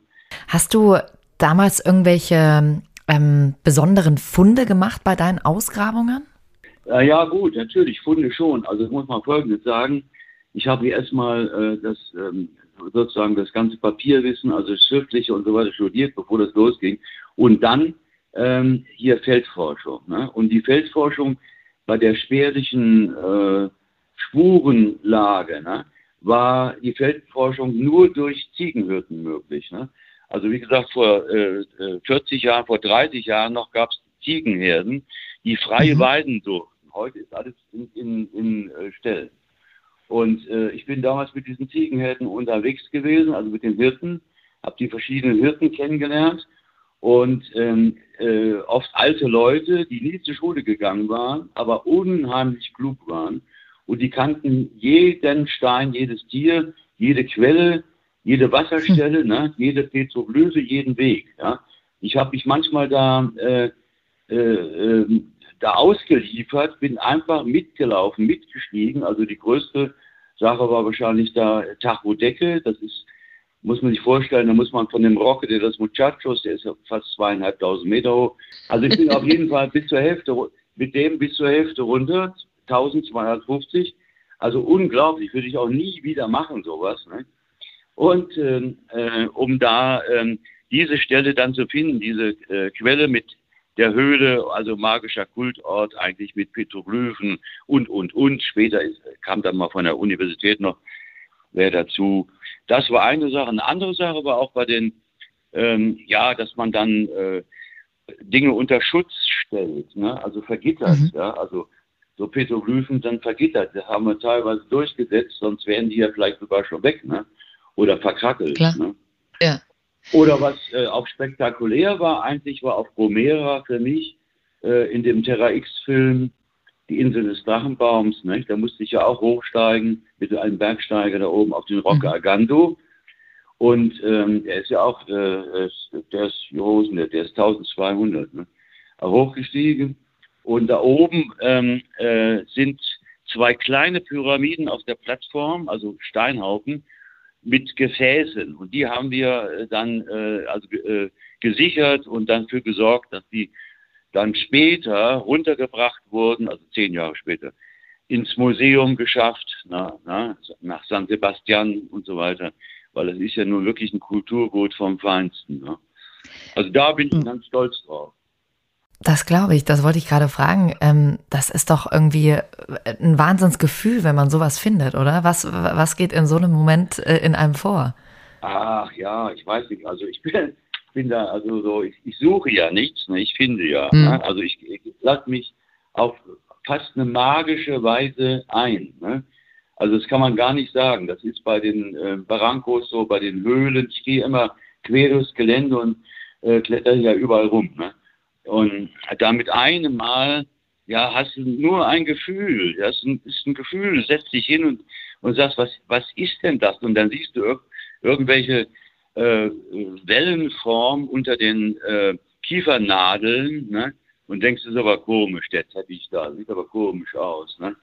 Hast du damals irgendwelche ähm, besonderen Funde gemacht bei deinen Ausgrabungen? Äh, ja, gut, natürlich, Funde schon. Also ich muss mal Folgendes sagen. Ich habe hier erstmal äh, das ähm, sozusagen das ganze Papierwissen, also schriftliche und so weiter studiert, bevor das losging. Und dann ähm, hier Feldforschung. Ne? Und die Feldforschung bei der spärlichen äh, Spurenlage ne, war die Feldforschung nur durch Ziegenhirten möglich. Ne? Also wie gesagt, vor äh, 40 äh, Jahren, vor 30 Jahren noch gab es Ziegenherden, die freie mhm. weiden durften. Heute ist alles in, in, in äh, Stellen. Und äh, ich bin damals mit diesen Ziegenherden unterwegs gewesen, also mit den Hirten, habe die verschiedenen Hirten kennengelernt und ähm, äh, oft alte Leute, die nie zur Schule gegangen waren, aber unheimlich klug waren und die kannten jeden Stein, jedes Tier, jede Quelle, jede Wasserstelle, hm. ne, jede Petroglyphe, jeden Weg. Ja. Ich habe mich manchmal da, äh, äh, äh, da ausgeliefert, bin einfach mitgelaufen, mitgestiegen. Also die größte Sache war wahrscheinlich da Tacho Decke. Das ist muss man sich vorstellen, da muss man von dem Rocke de los Muchachos, der ist ja fast zweieinhalbtausend Meter hoch. Also ich bin auf jeden Fall bis zur Hälfte, mit dem bis zur Hälfte runter, 1250. Also unglaublich, würde ich auch nie wieder machen, sowas. Ne? Und ähm, äh, um da ähm, diese Stelle dann zu finden, diese äh, Quelle mit der Höhle, also magischer Kultort, eigentlich mit Petroglyphen und, und, und. Später kam dann mal von der Universität noch wer dazu. Das war eine Sache. Eine andere Sache war auch bei den, ähm, ja, dass man dann äh, Dinge unter Schutz stellt, ne? also vergittert, mhm. ja, also so Petroglyphen dann vergittert. Das haben wir teilweise durchgesetzt, sonst wären die ja vielleicht sogar schon weg, ne? Oder verkrackelt. Klar. Ne? Ja. Oder was äh, auch spektakulär war, eigentlich war auf Bromera für mich äh, in dem Terra X-Film die Insel des Drachenbaums. Nicht? Da musste ich ja auch hochsteigen mit einem Bergsteiger da oben auf den Rocke mhm. Agando. Und ähm, der ist ja auch, äh, der ist Josen, der, der ist 1200, ne? hochgestiegen. Und da oben ähm, äh, sind zwei kleine Pyramiden auf der Plattform, also Steinhaufen, mit Gefäßen. Und die haben wir äh, dann äh, also, äh, gesichert und dann für gesorgt, dass die dann später runtergebracht wurden, also zehn Jahre später, ins Museum geschafft, na, na, nach San Sebastian und so weiter, weil es ist ja nun wirklich ein Kulturgut vom Feinsten. Ne? Also da bin ich hm. ganz stolz drauf. Das glaube ich, das wollte ich gerade fragen. Ähm, das ist doch irgendwie ein Wahnsinnsgefühl, wenn man sowas findet, oder? Was, was geht in so einem Moment äh, in einem vor? Ach ja, ich weiß nicht. Also ich bin, bin da, also so, ich, ich suche ja nichts, ne? ich finde ja. Mhm. Ne? Also ich, ich lasse mich auf fast eine magische Weise ein. Ne? Also das kann man gar nicht sagen. Das ist bei den äh, Barrancos so, bei den Höhlen. Ich gehe immer quer durchs Gelände und äh, kletter ja überall rum. Ne? Und da mit einem Mal, ja, hast du nur ein Gefühl. Das ist ein, ist ein Gefühl. Setzt dich hin und, und sagst, was, was ist denn das? Und dann siehst du ir irgendwelche äh, Wellenform unter den äh, Kiefernadeln ne? und denkst, das ist aber komisch, der Teppich da, sieht aber komisch aus. Ne?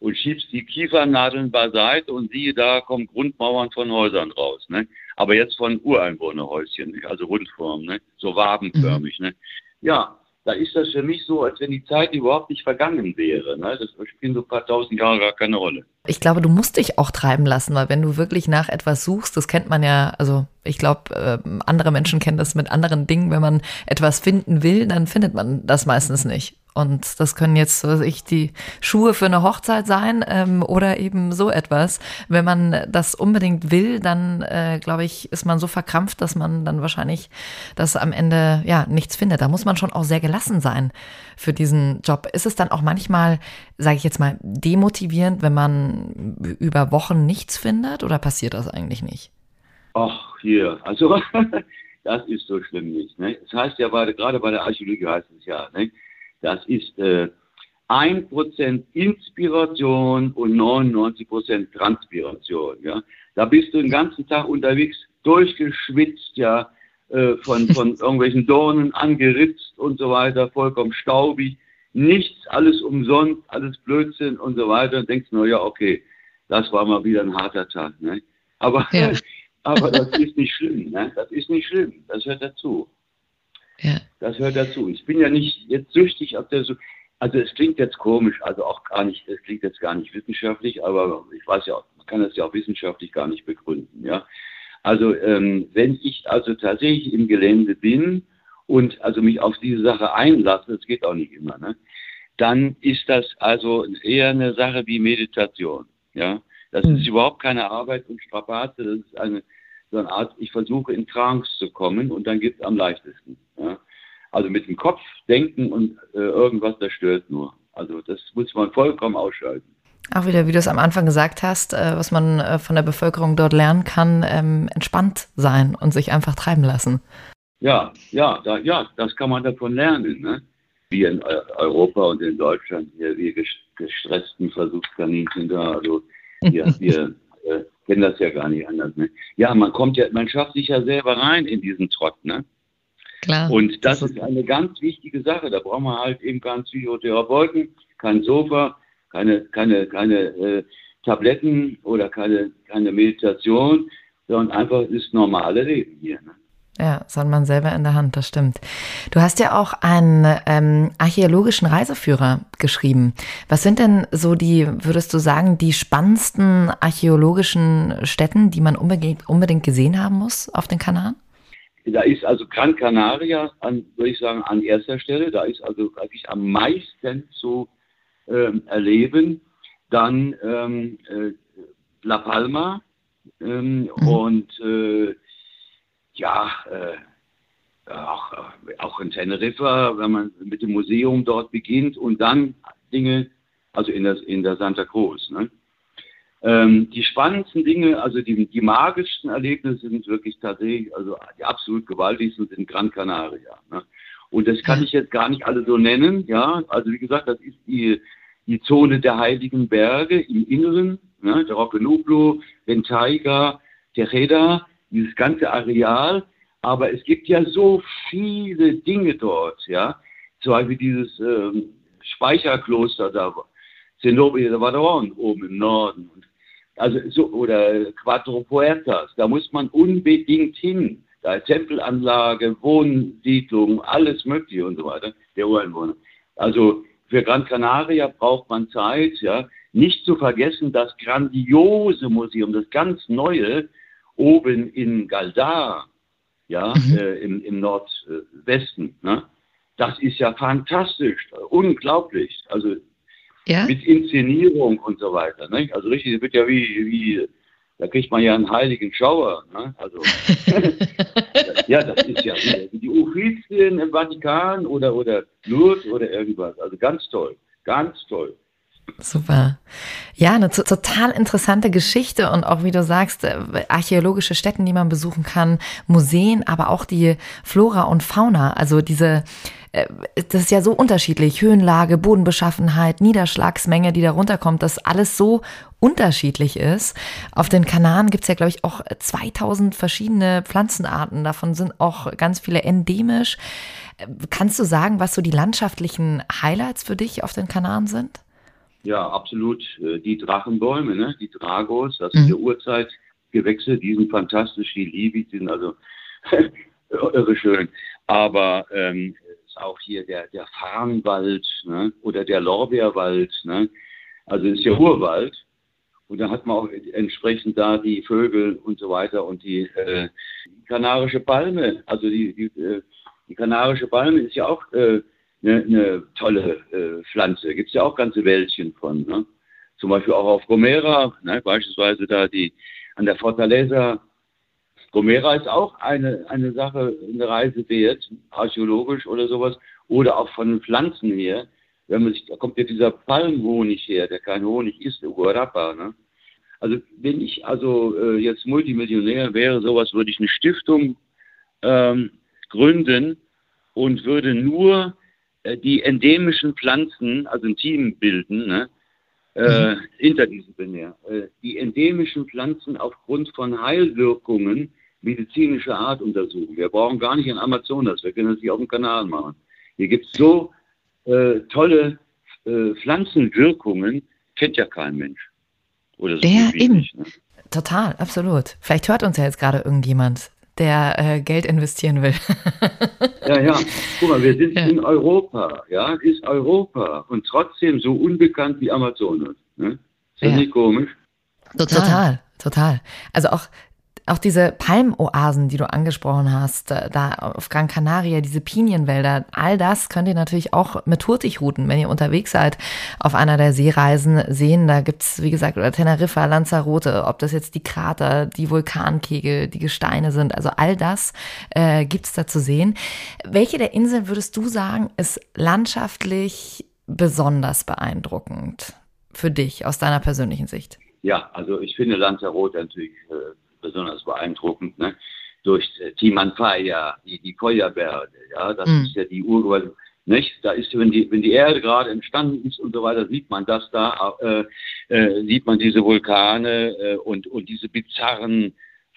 Und schiebst die Kiefernadeln beiseite und siehe, da kommen Grundmauern von Häusern raus. Ne? Aber jetzt von Ureinwohnerhäuschen, also Rundform, ne? so wabenförmig. Mhm. Ne? Ja, da ist das für mich so, als wenn die Zeit überhaupt nicht vergangen wäre. Ne? Das spielt so ein paar tausend Jahre gar keine Rolle. Ich glaube, du musst dich auch treiben lassen, weil wenn du wirklich nach etwas suchst, das kennt man ja, also ich glaube, äh, andere Menschen kennen das mit anderen Dingen. Wenn man etwas finden will, dann findet man das meistens nicht. Und das können jetzt, was ich, die Schuhe für eine Hochzeit sein ähm, oder eben so etwas. Wenn man das unbedingt will, dann äh, glaube ich, ist man so verkrampft, dass man dann wahrscheinlich das am Ende ja nichts findet. Da muss man schon auch sehr gelassen sein für diesen Job. Ist es dann auch manchmal, sage ich jetzt mal, demotivierend, wenn man über Wochen nichts findet oder passiert das eigentlich nicht? Ach, hier, also das ist so schlimm nicht. Ne? Das heißt ja bei, gerade bei der Archäologie heißt es ja, ne? Das ist äh, 1% Inspiration und 99% Transpiration. Ja? Da bist du den ganzen Tag unterwegs, durchgeschwitzt, ja, äh, von, von irgendwelchen Dornen angeritzt und so weiter, vollkommen staubig, nichts, alles umsonst, alles Blödsinn und so weiter. Und denkst nur, ja, okay, das war mal wieder ein harter Tag. Ne? Aber, ja. aber das ist nicht schlimm. Ne? Das ist nicht schlimm. Das hört dazu. Ja. Das hört dazu. Ich bin ja nicht jetzt süchtig auf der, also es klingt jetzt komisch, also auch gar nicht, es klingt jetzt gar nicht wissenschaftlich, aber ich weiß ja, man kann das ja auch wissenschaftlich gar nicht begründen, ja. Also ähm, wenn ich also tatsächlich im Gelände bin und also mich auf diese Sache einlasse, das geht auch nicht immer, ne? dann ist das also eher eine Sache wie Meditation, ja. Das mhm. ist überhaupt keine Arbeit und Strapaze, das ist eine so eine Art, ich versuche in Trance zu kommen und dann geht es am leichtesten. Ja? Also mit dem Kopf denken und äh, irgendwas, das stört nur. Also das muss man vollkommen ausschalten. Auch wieder, wie du es am Anfang gesagt hast, äh, was man äh, von der Bevölkerung dort lernen kann, ähm, entspannt sein und sich einfach treiben lassen. Ja, ja, da, ja, das kann man davon lernen. Ne? Wir in Europa und in Deutschland, hier, wir gestressten Versuchskaninchen da, also wir, wir äh, kennen das ja gar nicht anders. Ne? Ja, man kommt ja, man schafft sich ja selber rein in diesen Trott, ne? Klar. Und das, das ist eine ganz wichtige Sache. Da brauchen wir halt eben keinen Psychotherapeuten, kein Sofa, keine, keine, keine äh, Tabletten oder keine, keine Meditation, sondern einfach das normale Leben hier. Ne? Ja, das hat man selber in der Hand, das stimmt. Du hast ja auch einen ähm, archäologischen Reiseführer geschrieben. Was sind denn so die, würdest du sagen, die spannendsten archäologischen Städten, die man unbedingt, unbedingt gesehen haben muss auf den Kanaren? Da ist also Gran Canaria, an, würde ich sagen, an erster Stelle. Da ist also eigentlich am meisten zu ähm, erleben. Dann ähm, äh, La Palma ähm, mhm. und äh, ja, äh, auch, auch in Teneriffa, wenn man mit dem Museum dort beginnt und dann Dinge, also in der, in der Santa Cruz. Ne? Ähm, die spannendsten Dinge, also die, die magischsten Erlebnisse sind wirklich tatsächlich, also die absolut gewaltigsten sind Gran Canaria. Ne? Und das kann ich jetzt gar nicht alle so nennen, ja. Also wie gesagt, das ist die, die Zone der Heiligen Berge im Inneren, ne? der Roque Nublo, Ventaiga, Tejeda, dieses ganze Areal. Aber es gibt ja so viele Dinge dort, ja. Zum Beispiel dieses ähm, Speicherkloster da, Zenobia de Vadron oben im Norden. Also so, oder Quattro Puertas, da muss man unbedingt hin. Da Tempelanlage, Wohnsiedlung, alles Mögliche und so weiter, der Ureinwohner. Also für Gran Canaria braucht man Zeit, ja. Nicht zu vergessen, das grandiose Museum, das ganz neue, oben in Galdar, ja, mhm. äh, im, im Nordwesten, ne? das ist ja fantastisch, unglaublich. Also ja? mit Inszenierung und so weiter. Ne? Also richtig, das wird ja wie, wie, da kriegt man ja einen heiligen Schauer. Ne? Also, ja, das ist ja wie die Uffizien im Vatikan oder, oder Lourdes oder irgendwas. Also ganz toll, ganz toll. Super. Ja, eine total interessante Geschichte und auch, wie du sagst, äh, archäologische Stätten, die man besuchen kann, Museen, aber auch die Flora und Fauna. Also diese, äh, das ist ja so unterschiedlich. Höhenlage, Bodenbeschaffenheit, Niederschlagsmenge, die da runterkommt, dass alles so unterschiedlich ist. Auf den Kanaren gibt's ja, glaube ich, auch 2000 verschiedene Pflanzenarten. Davon sind auch ganz viele endemisch. Äh, kannst du sagen, was so die landschaftlichen Highlights für dich auf den Kanaren sind? Ja, absolut. Äh, die Drachenbäume, ne? die Dragos, das mhm. sind ja Urzeitgewächse, die sind fantastisch, die liebe ich, die sind also irre schön. Aber ähm, ist auch hier der, der Farnwald ne? oder der Lorbeerwald. Ne? Also ist ja Urwald. Und da hat man auch entsprechend da die Vögel und so weiter und die, äh, kanarische Palme. Also die, die, äh, die kanarische Palme ist ja auch äh, eine, eine tolle äh, Pflanze. Gibt es ja auch ganze Wäldchen von. Ne? Zum Beispiel auch auf Gomera, ne? beispielsweise da die an der Fortaleza. Gomera ist auch eine, eine Sache, eine Reise wert, archäologisch oder sowas, oder auch von den Pflanzen her. Wenn man sich, da kommt ja dieser Palmhonig her, der kein Honig ist, Guarapa, ne? Also wenn ich also äh, jetzt Multimillionär wäre, sowas würde ich eine Stiftung ähm, gründen und würde nur die endemischen Pflanzen, also ein Team bilden, ne? äh, mhm. interdisziplinär, äh, die endemischen Pflanzen aufgrund von Heilwirkungen medizinischer Art untersuchen. Wir brauchen gar nicht in Amazonas, wir können das hier auf dem Kanal machen. Hier gibt es so äh, tolle äh, Pflanzenwirkungen, kennt ja kein Mensch. Oder so ja, eben. ne? Total, absolut. Vielleicht hört uns ja jetzt gerade irgendjemand, der äh, Geld investieren will. ja, ja. Guck mal, wir sind ja. in Europa, ja, ist Europa und trotzdem so unbekannt wie Amazonas. Ne? Ist das ja. nicht komisch? Total, total. total. Also auch auch diese Palmoasen, die du angesprochen hast, äh, da auf Gran Canaria, diese Pinienwälder, all das könnt ihr natürlich auch mit Hurtigruten, wenn ihr unterwegs seid, auf einer der Seereisen sehen. Da gibt's wie gesagt, oder Teneriffa, Lanzarote, ob das jetzt die Krater, die Vulkankegel, die Gesteine sind, also all das äh, gibt's da zu sehen. Welche der Inseln würdest du sagen, ist landschaftlich besonders beeindruckend für dich aus deiner persönlichen Sicht? Ja, also ich finde Lanzarote natürlich äh, besonders beeindruckend. Ne? durch Timanfaya, die, die Feuerberge, ja, das mhm. ist ja die Urgewalt, nicht? Da ist, wenn die, wenn die Erde gerade entstanden ist und so weiter, sieht man das da, äh, äh, sieht man diese Vulkane äh, und, und diese bizarren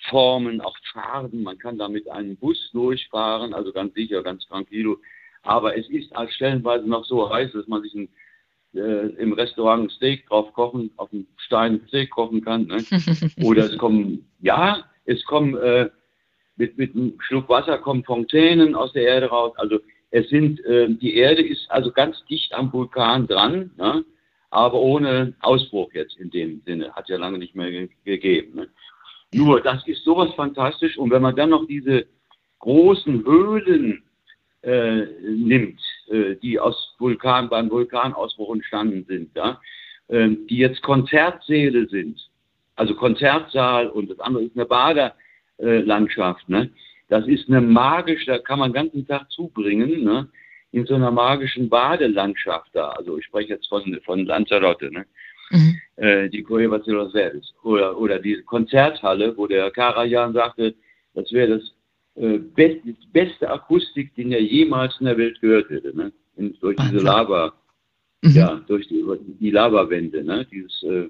Formen, auch Farben. Man kann da mit einem Bus durchfahren, also ganz sicher, ganz tranquilo. Aber es ist als stellenweise noch so heiß, dass man sich ein, äh, im Restaurant ein Steak drauf kochen, auf dem Stein ein Steak kochen kann. Ne? Oder es kommen, ja, es kommen äh, mit, mit einem Schluck Wasser kommen Fontänen aus der Erde raus. Also es sind, äh, die Erde ist also ganz dicht am Vulkan dran, ne? aber ohne Ausbruch jetzt in dem Sinne. Hat ja lange nicht mehr ge gegeben. Ne? Nur, das ist sowas fantastisch. Und wenn man dann noch diese großen Höhlen äh, nimmt, äh, die aus Vulkan, beim Vulkanausbruch entstanden sind, ja, äh, die jetzt Konzertsäle sind, also Konzertsaal und das andere ist eine Badelandschaft, ne? Das ist eine magische, da kann man den ganzen Tag zubringen, ne? in so einer magischen Badelandschaft da. Also ich spreche jetzt von, von Lanzarote, ne? Mhm. Äh, die Cueva de los Verdes. Oder, oder die Konzerthalle, wo der Karajan sagte, das wäre das äh, best, beste Akustik, den er jemals in der Welt gehört hätte. Ne? In, durch Wahnsinn. diese Lava, mhm. ja, durch die, die Lavawände. Ne? Dieses, äh,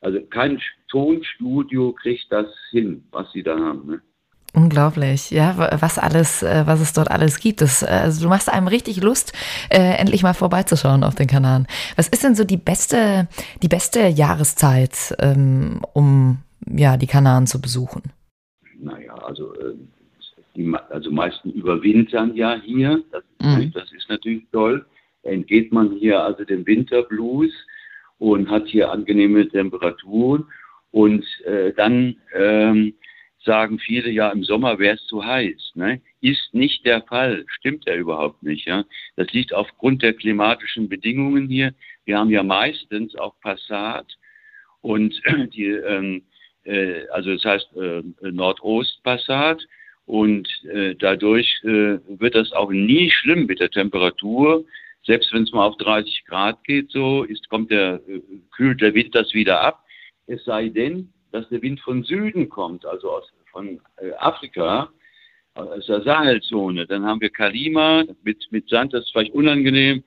also kein Tonstudio kriegt das hin, was sie da haben. Ne? Unglaublich, ja, was alles, äh, was es dort alles gibt. Das, äh, also du machst einem richtig Lust, äh, endlich mal vorbeizuschauen auf den Kanaren. Was ist denn so die beste, die beste Jahreszeit, ähm, um ja die Kanaren zu besuchen? Naja, also die also meisten überwintern ja hier. Das, mhm. das ist natürlich toll. Entgeht man hier also dem Winterblues und hat hier angenehme Temperaturen und äh, dann ähm, sagen viele, ja, im Sommer wäre es zu heiß. Ne? Ist nicht der Fall, stimmt ja überhaupt nicht. Ja? Das liegt aufgrund der klimatischen Bedingungen hier. Wir haben ja meistens auch Passat und die, ähm, äh, also das heißt äh, Nordostpassat und äh, dadurch äh, wird das auch nie schlimm mit der Temperatur. Selbst wenn es mal auf 30 Grad geht, so ist, kommt der, äh, kühlt der Wind das wieder ab. Es sei denn, dass der Wind von Süden kommt, also aus, von äh, Afrika, aus der Sahelzone. Dann haben wir Kalima mit, mit Sand, das ist vielleicht unangenehm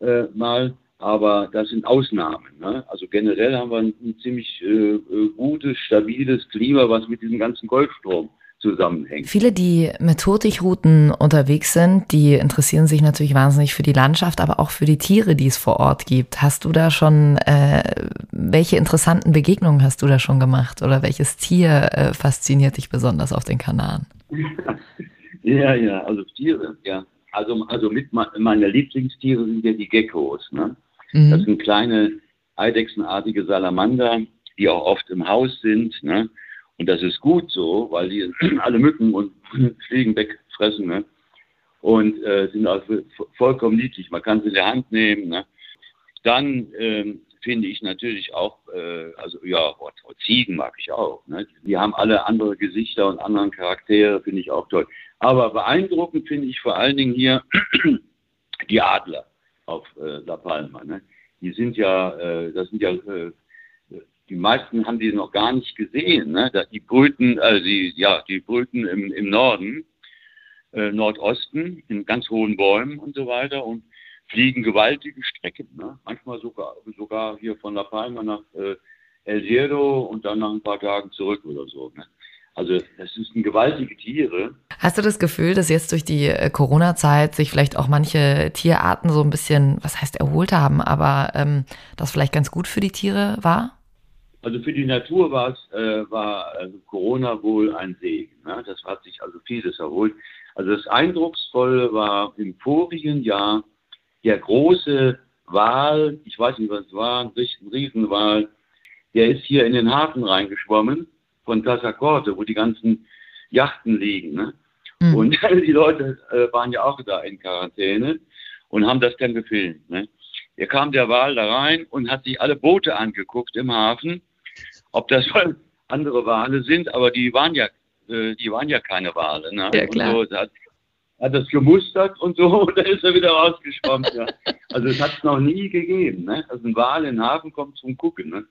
äh, mal, aber das sind Ausnahmen. Ne? Also generell haben wir ein, ein ziemlich äh, äh gutes, stabiles Klima, was mit diesem ganzen Golfstrom zusammenhängt. Viele, die mit Hurtigruten unterwegs sind, die interessieren sich natürlich wahnsinnig für die Landschaft, aber auch für die Tiere, die es vor Ort gibt. Hast du da schon, äh, welche interessanten Begegnungen hast du da schon gemacht oder welches Tier äh, fasziniert dich besonders auf den Kanaren? ja, ja, also Tiere, ja. Also, also mit meine Lieblingstiere sind ja die Geckos. Ne? Mhm. Das sind kleine eidechsenartige Salamander, die auch oft im Haus sind. Ne? Und das ist gut so, weil die alle Mücken und Fliegen wegfressen. Ne? Und äh, sind also vollkommen niedlich. Man kann sie in der Hand nehmen. Ne? Dann ähm, finde ich natürlich auch, äh, also ja, Ziegen mag ich auch. Ne? Die haben alle andere Gesichter und anderen Charaktere, finde ich auch toll. Aber beeindruckend finde ich vor allen Dingen hier die Adler auf äh, La Palma. Ne? Die sind ja, äh, das sind ja äh, die meisten haben die noch gar nicht gesehen. Ne? Die brüten, also die, ja, die brüten im, im Norden, äh, Nordosten, in ganz hohen Bäumen und so weiter und fliegen gewaltige Strecken. Ne? Manchmal sogar, sogar hier von La Palma nach äh, El Hierro und dann nach ein paar Tagen zurück oder so. Ne? Also das sind gewaltige Tiere. Hast du das Gefühl, dass jetzt durch die äh, Corona-Zeit sich vielleicht auch manche Tierarten so ein bisschen, was heißt erholt haben, aber ähm, das vielleicht ganz gut für die Tiere war? Also für die Natur war es, äh, war also Corona wohl ein Segen. Ne? Das hat sich also vieles erholt. Also das Eindrucksvolle war im vorigen Jahr der große Wal, ich weiß nicht, was es war, ein Riesenwal, der ist hier in den Hafen reingeschwommen von Tassacorte, wo die ganzen Yachten liegen. Ne? Mhm. Und die Leute äh, waren ja auch da in Quarantäne und haben das dann gefilmt. Ne? Da kam der Wal da rein und hat sich alle Boote angeguckt im Hafen ob das andere Wale sind, aber die waren ja, äh, die waren ja keine Wale. Ne? Ja, klar. So, hat, hat das gemustert und so und dann ist er wieder rausgeschwommen. ja. Also es hat es noch nie gegeben. Ne? Also ein Wal in den Hafen kommt zum Gucken. Ne?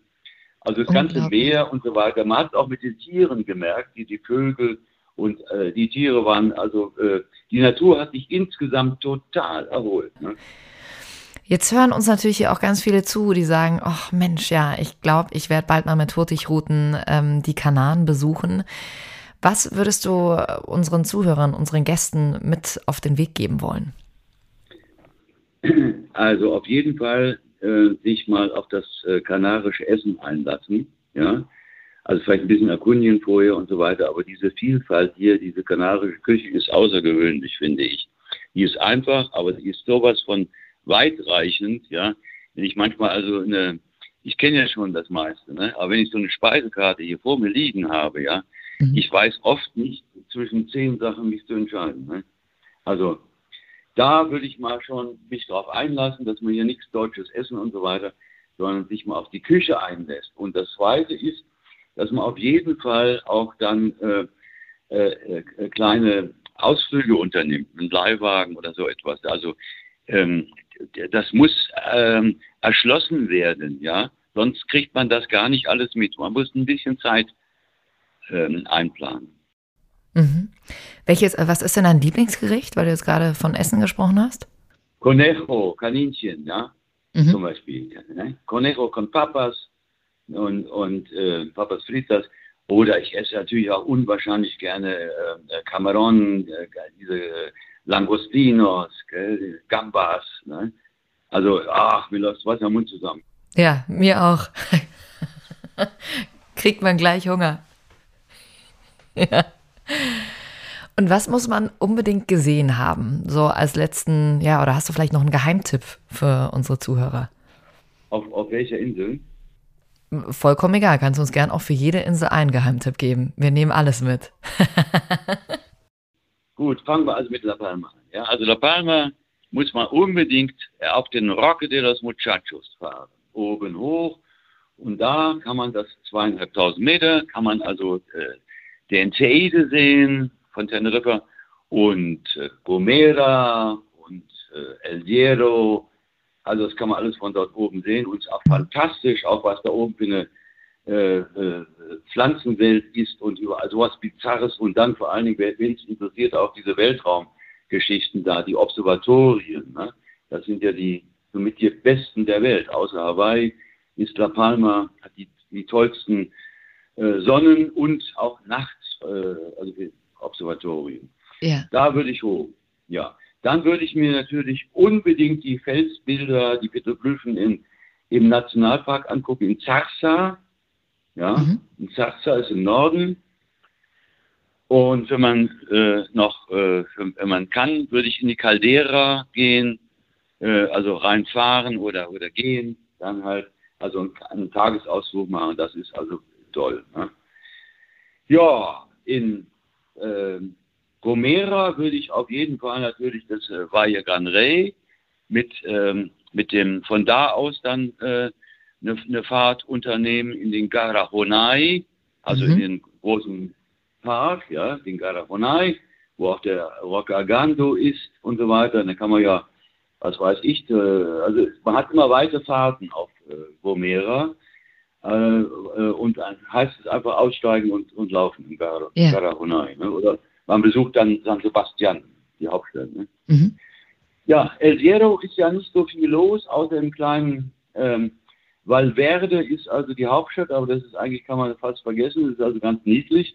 Also das ganze Meer und so weiter. Man hat es auch mit den Tieren gemerkt, die, die Vögel Und äh, die Tiere waren, also äh, die Natur hat sich insgesamt total erholt. Ne? Jetzt hören uns natürlich hier auch ganz viele zu, die sagen, ach Mensch, ja, ich glaube, ich werde bald mal mit Hurtigruten ähm, die Kanaren besuchen. Was würdest du unseren Zuhörern, unseren Gästen mit auf den Weg geben wollen? Also auf jeden Fall äh, sich mal auf das äh, kanarische Essen einlassen, ja. Also vielleicht ein bisschen erkundigen vorher und so weiter, aber diese Vielfalt hier, diese kanarische Küche ist außergewöhnlich, finde ich. Die ist einfach, aber sie ist sowas von weitreichend, ja. Wenn ich manchmal also eine, ich kenne ja schon das meiste, ne? aber wenn ich so eine Speisekarte hier vor mir liegen habe, ja, mhm. ich weiß oft nicht zwischen zehn Sachen mich zu entscheiden. Ne? Also da würde ich mal schon mich darauf einlassen, dass man hier nichts Deutsches essen und so weiter, sondern sich mal auf die Küche einlässt. Und das Zweite ist, dass man auf jeden Fall auch dann äh, äh, äh kleine Ausflüge unternimmt, einen Leihwagen oder so etwas. Also ähm, das muss ähm, erschlossen werden, ja. Sonst kriegt man das gar nicht alles mit. Man muss ein bisschen Zeit ähm, einplanen. Mhm. Welches, äh, was ist denn dein Lieblingsgericht, weil du jetzt gerade von Essen gesprochen hast? Conejo, Kaninchen, ja, mhm. zum Beispiel. Ne? Conejo con Papas und, und äh, Papas Fritas. Oder ich esse natürlich auch unwahrscheinlich gerne äh, äh Cameron, äh, diese Langostinos, gell, Gambas. Ne? Also, ach, mir läuft Wasser im Mund zusammen. Ja, mir auch. Kriegt man gleich Hunger. ja. Und was muss man unbedingt gesehen haben? So als letzten, ja, oder hast du vielleicht noch einen Geheimtipp für unsere Zuhörer? Auf, auf welcher Insel? Vollkommen egal. Kannst du uns gern auch für jede Insel einen Geheimtipp geben. Wir nehmen alles mit. Gut, fangen wir also mit La Palma an. Ja, also La Palma muss man unbedingt auf den Roque de los Muchachos fahren. Oben hoch. Und da kann man das zweieinhalbtausend Meter, kann man also äh, den Teide sehen von Teneriffa und äh, Gomera und äh, El Hierro. Also das kann man alles von dort oben sehen und es ist auch fantastisch, auch was da oben für eine äh, äh, Pflanzenwelt ist und überall sowas Bizarres und dann vor allen Dingen, wen es interessiert, auch diese Weltraumgeschichten da, die Observatorien. Ne? Das sind ja die somit die besten der Welt. Außer Hawaii ist La Palma, hat die, die tollsten äh, Sonnen- und auch Nachts, äh, also Observatorien. Ja. Da würde ich hoch. Ja. Dann würde ich mir natürlich unbedingt die Felsbilder, die Petroglyphen in, im Nationalpark angucken, in Zarza. Ja, mhm. in Zarza ist im Norden. Und wenn man äh, noch, äh, wenn man kann, würde ich in die Caldera gehen, äh, also reinfahren oder, oder gehen, dann halt, also einen, einen Tagesausflug machen. Das ist also toll. Ne? Ja, in äh, Gomera würde ich auf jeden Fall natürlich das äh, Valle Gran Rey mit, ähm, mit dem von da aus dann eine äh, ne Fahrt unternehmen in den Garajonay, also mhm. in den großen Park, ja, den Garajonay, wo auch der Rocagando ist und so weiter. Da kann man ja, was weiß ich, äh, also man hat immer weite Fahrten auf äh, Gomera. Äh, äh, und dann heißt es einfach aussteigen und, und laufen in Gar ja. Ne? Oder man besucht dann San Sebastian, die Hauptstadt. Ne? Mhm. Ja, El Hierro ist ja nicht so viel los, außer im kleinen ähm, Valverde ist also die Hauptstadt, aber das ist eigentlich, kann man fast vergessen, das ist also ganz niedlich.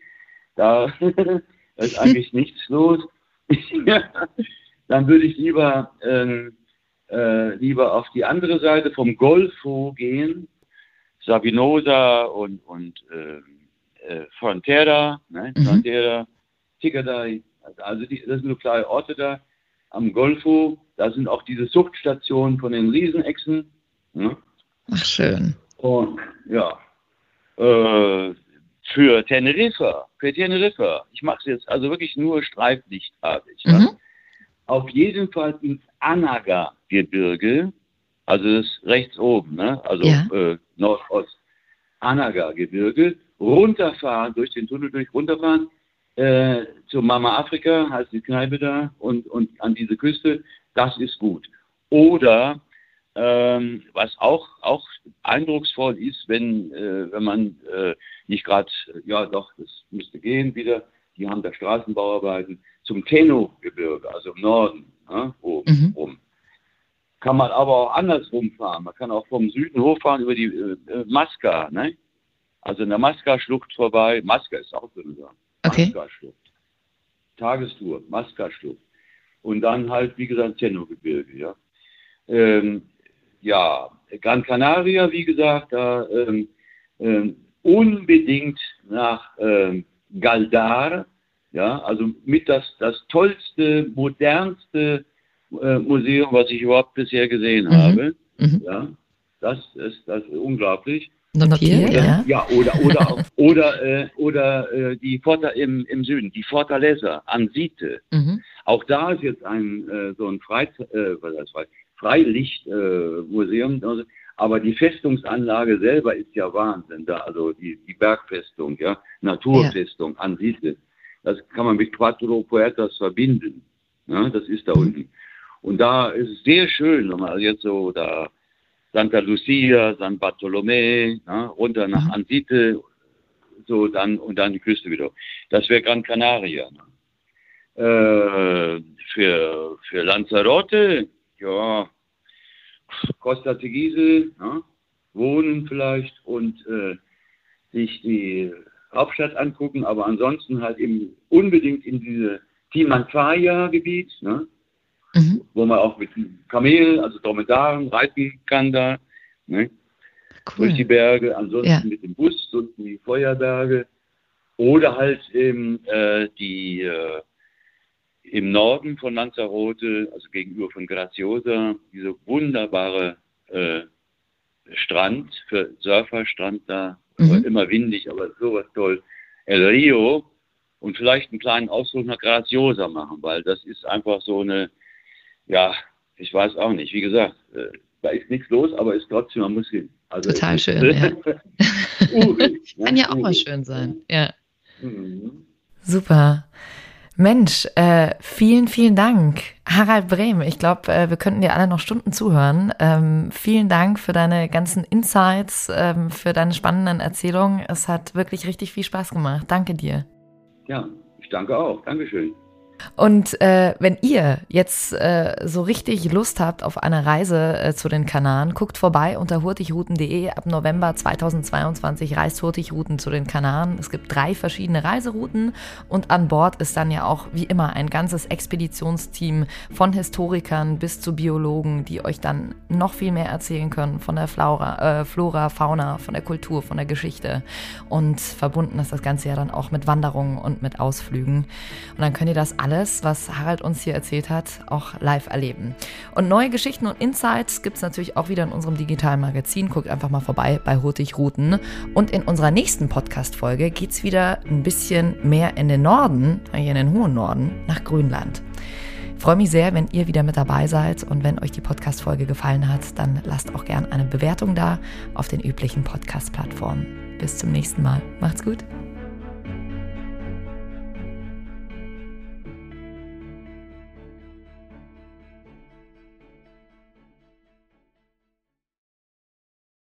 Da ist eigentlich nichts los. dann würde ich lieber, ähm, äh, lieber auf die andere Seite vom Golfo gehen, Sabinosa und, und äh, äh, Frontera, ne? mhm. Frontera, Ticadai, also die, das sind so kleine Orte da am Golfo. Da sind auch diese Zuchtstationen von den Riesenechsen. Ne? Ach, schön. Und ja, äh, für Teneriffa, für Teneriffa, ich mache es jetzt also wirklich nur streiflichtartig. Mhm. Ja? Auf jeden Fall ins Anaga-Gebirge, also das rechts oben, ne? also ja. äh, Nordost, Anaga-Gebirge, runterfahren, durch den Tunnel durch, runterfahren äh, zu Mama Afrika, heißt die Kneipe da, und, und an diese Küste, das ist gut. Oder ähm, was auch, auch eindrucksvoll ist, wenn, äh, wenn man äh, nicht gerade, ja doch, das müsste gehen wieder, die haben da Straßenbauarbeiten zum Tenno-Gebirge, also im Norden, ja, oben mhm. rum. Kann man aber auch andersrum fahren. Man kann auch vom Süden hochfahren über die äh, Maska, ne? Also in der Maska-Schlucht vorbei. Maska ist auch drin. Okay. Maska-Schlucht. Tagestour, Maska-Schlucht. Und dann halt, wie gesagt, Tenno-Gebirge, ja. Ähm, ja, Gran Canaria, wie gesagt, da ähm, ähm, unbedingt nach ähm, Galdar, ja, also mit das, das tollste, modernste äh, Museum, was ich überhaupt bisher gesehen mhm. habe. Mhm. Ja, das ist, das ist unglaublich. Notiert, ja. ja. oder oder oder äh, oder äh, die Forta im, im Süden, die Fortaleza Ansite. Mhm. Auch da ist jetzt ein äh, so ein Freizeit, äh, was heißt Freizeit, Freilichtmuseum. Äh, aber die Festungsanlage selber ist ja Wahnsinn. Da, also die, die Bergfestung, ja, Naturfestung ja. an sich. Das kann man mit Quattro Puertas verbinden. Ja, das ist da mhm. unten. Und da ist es sehr schön, man jetzt so da Santa Lucia, San Bartolomé, ja, runter nach mhm. Ansite, so dann und dann die Küste wieder. Das wäre Gran Canaria. Ne? Äh, für, für Lanzarote ja, Costa Teguise, ja, wohnen vielleicht und äh, sich die Hauptstadt angucken, aber ansonsten halt eben unbedingt in diese Timanfaya-Gebiet, ne, mhm. wo man auch mit Kamelen, also Dromedaren reiten kann da, ne, cool. durch die Berge, ansonsten ja. mit dem Bus und die Feuerberge oder halt eben äh, die äh, im Norden von Lanzarote, also gegenüber von Graciosa, diese wunderbare äh, Strand, für Surferstrand da, mhm. immer windig, aber sowas toll. El Rio und vielleicht einen kleinen Ausflug nach Graciosa machen, weil das ist einfach so eine, ja, ich weiß auch nicht, wie gesagt, äh, da ist nichts los, aber ist trotzdem, man muss hin. Also Total schön, ja. urig, Kann ja auch mal schön sein, ja. Mhm. Super. Mensch, äh, vielen, vielen Dank. Harald Brehm, ich glaube, äh, wir könnten dir alle noch Stunden zuhören. Ähm, vielen Dank für deine ganzen Insights, ähm, für deine spannenden Erzählungen. Es hat wirklich richtig viel Spaß gemacht. Danke dir. Ja, ich danke auch. Dankeschön. Und äh, wenn ihr jetzt äh, so richtig Lust habt auf eine Reise äh, zu den Kanaren, guckt vorbei unter hurtigrouten.de. Ab November 2022 reist Hurtigrouten zu den Kanaren. Es gibt drei verschiedene Reiserouten und an Bord ist dann ja auch wie immer ein ganzes Expeditionsteam von Historikern bis zu Biologen, die euch dann noch viel mehr erzählen können von der Flora, äh, Flora, Fauna, von der Kultur, von der Geschichte. Und verbunden ist das Ganze ja dann auch mit Wanderungen und mit Ausflügen. Und dann könnt ihr das alles, was Harald uns hier erzählt hat, auch live erleben. Und neue Geschichten und Insights gibt es natürlich auch wieder in unserem digitalen Magazin. Guckt einfach mal vorbei bei Hurtig Routen. Und in unserer nächsten Podcast-Folge geht es wieder ein bisschen mehr in den Norden, hier in den hohen Norden, nach Grönland. Ich freue mich sehr, wenn ihr wieder mit dabei seid und wenn euch die Podcast-Folge gefallen hat, dann lasst auch gerne eine Bewertung da auf den üblichen Podcast-Plattformen. Bis zum nächsten Mal. Macht's gut.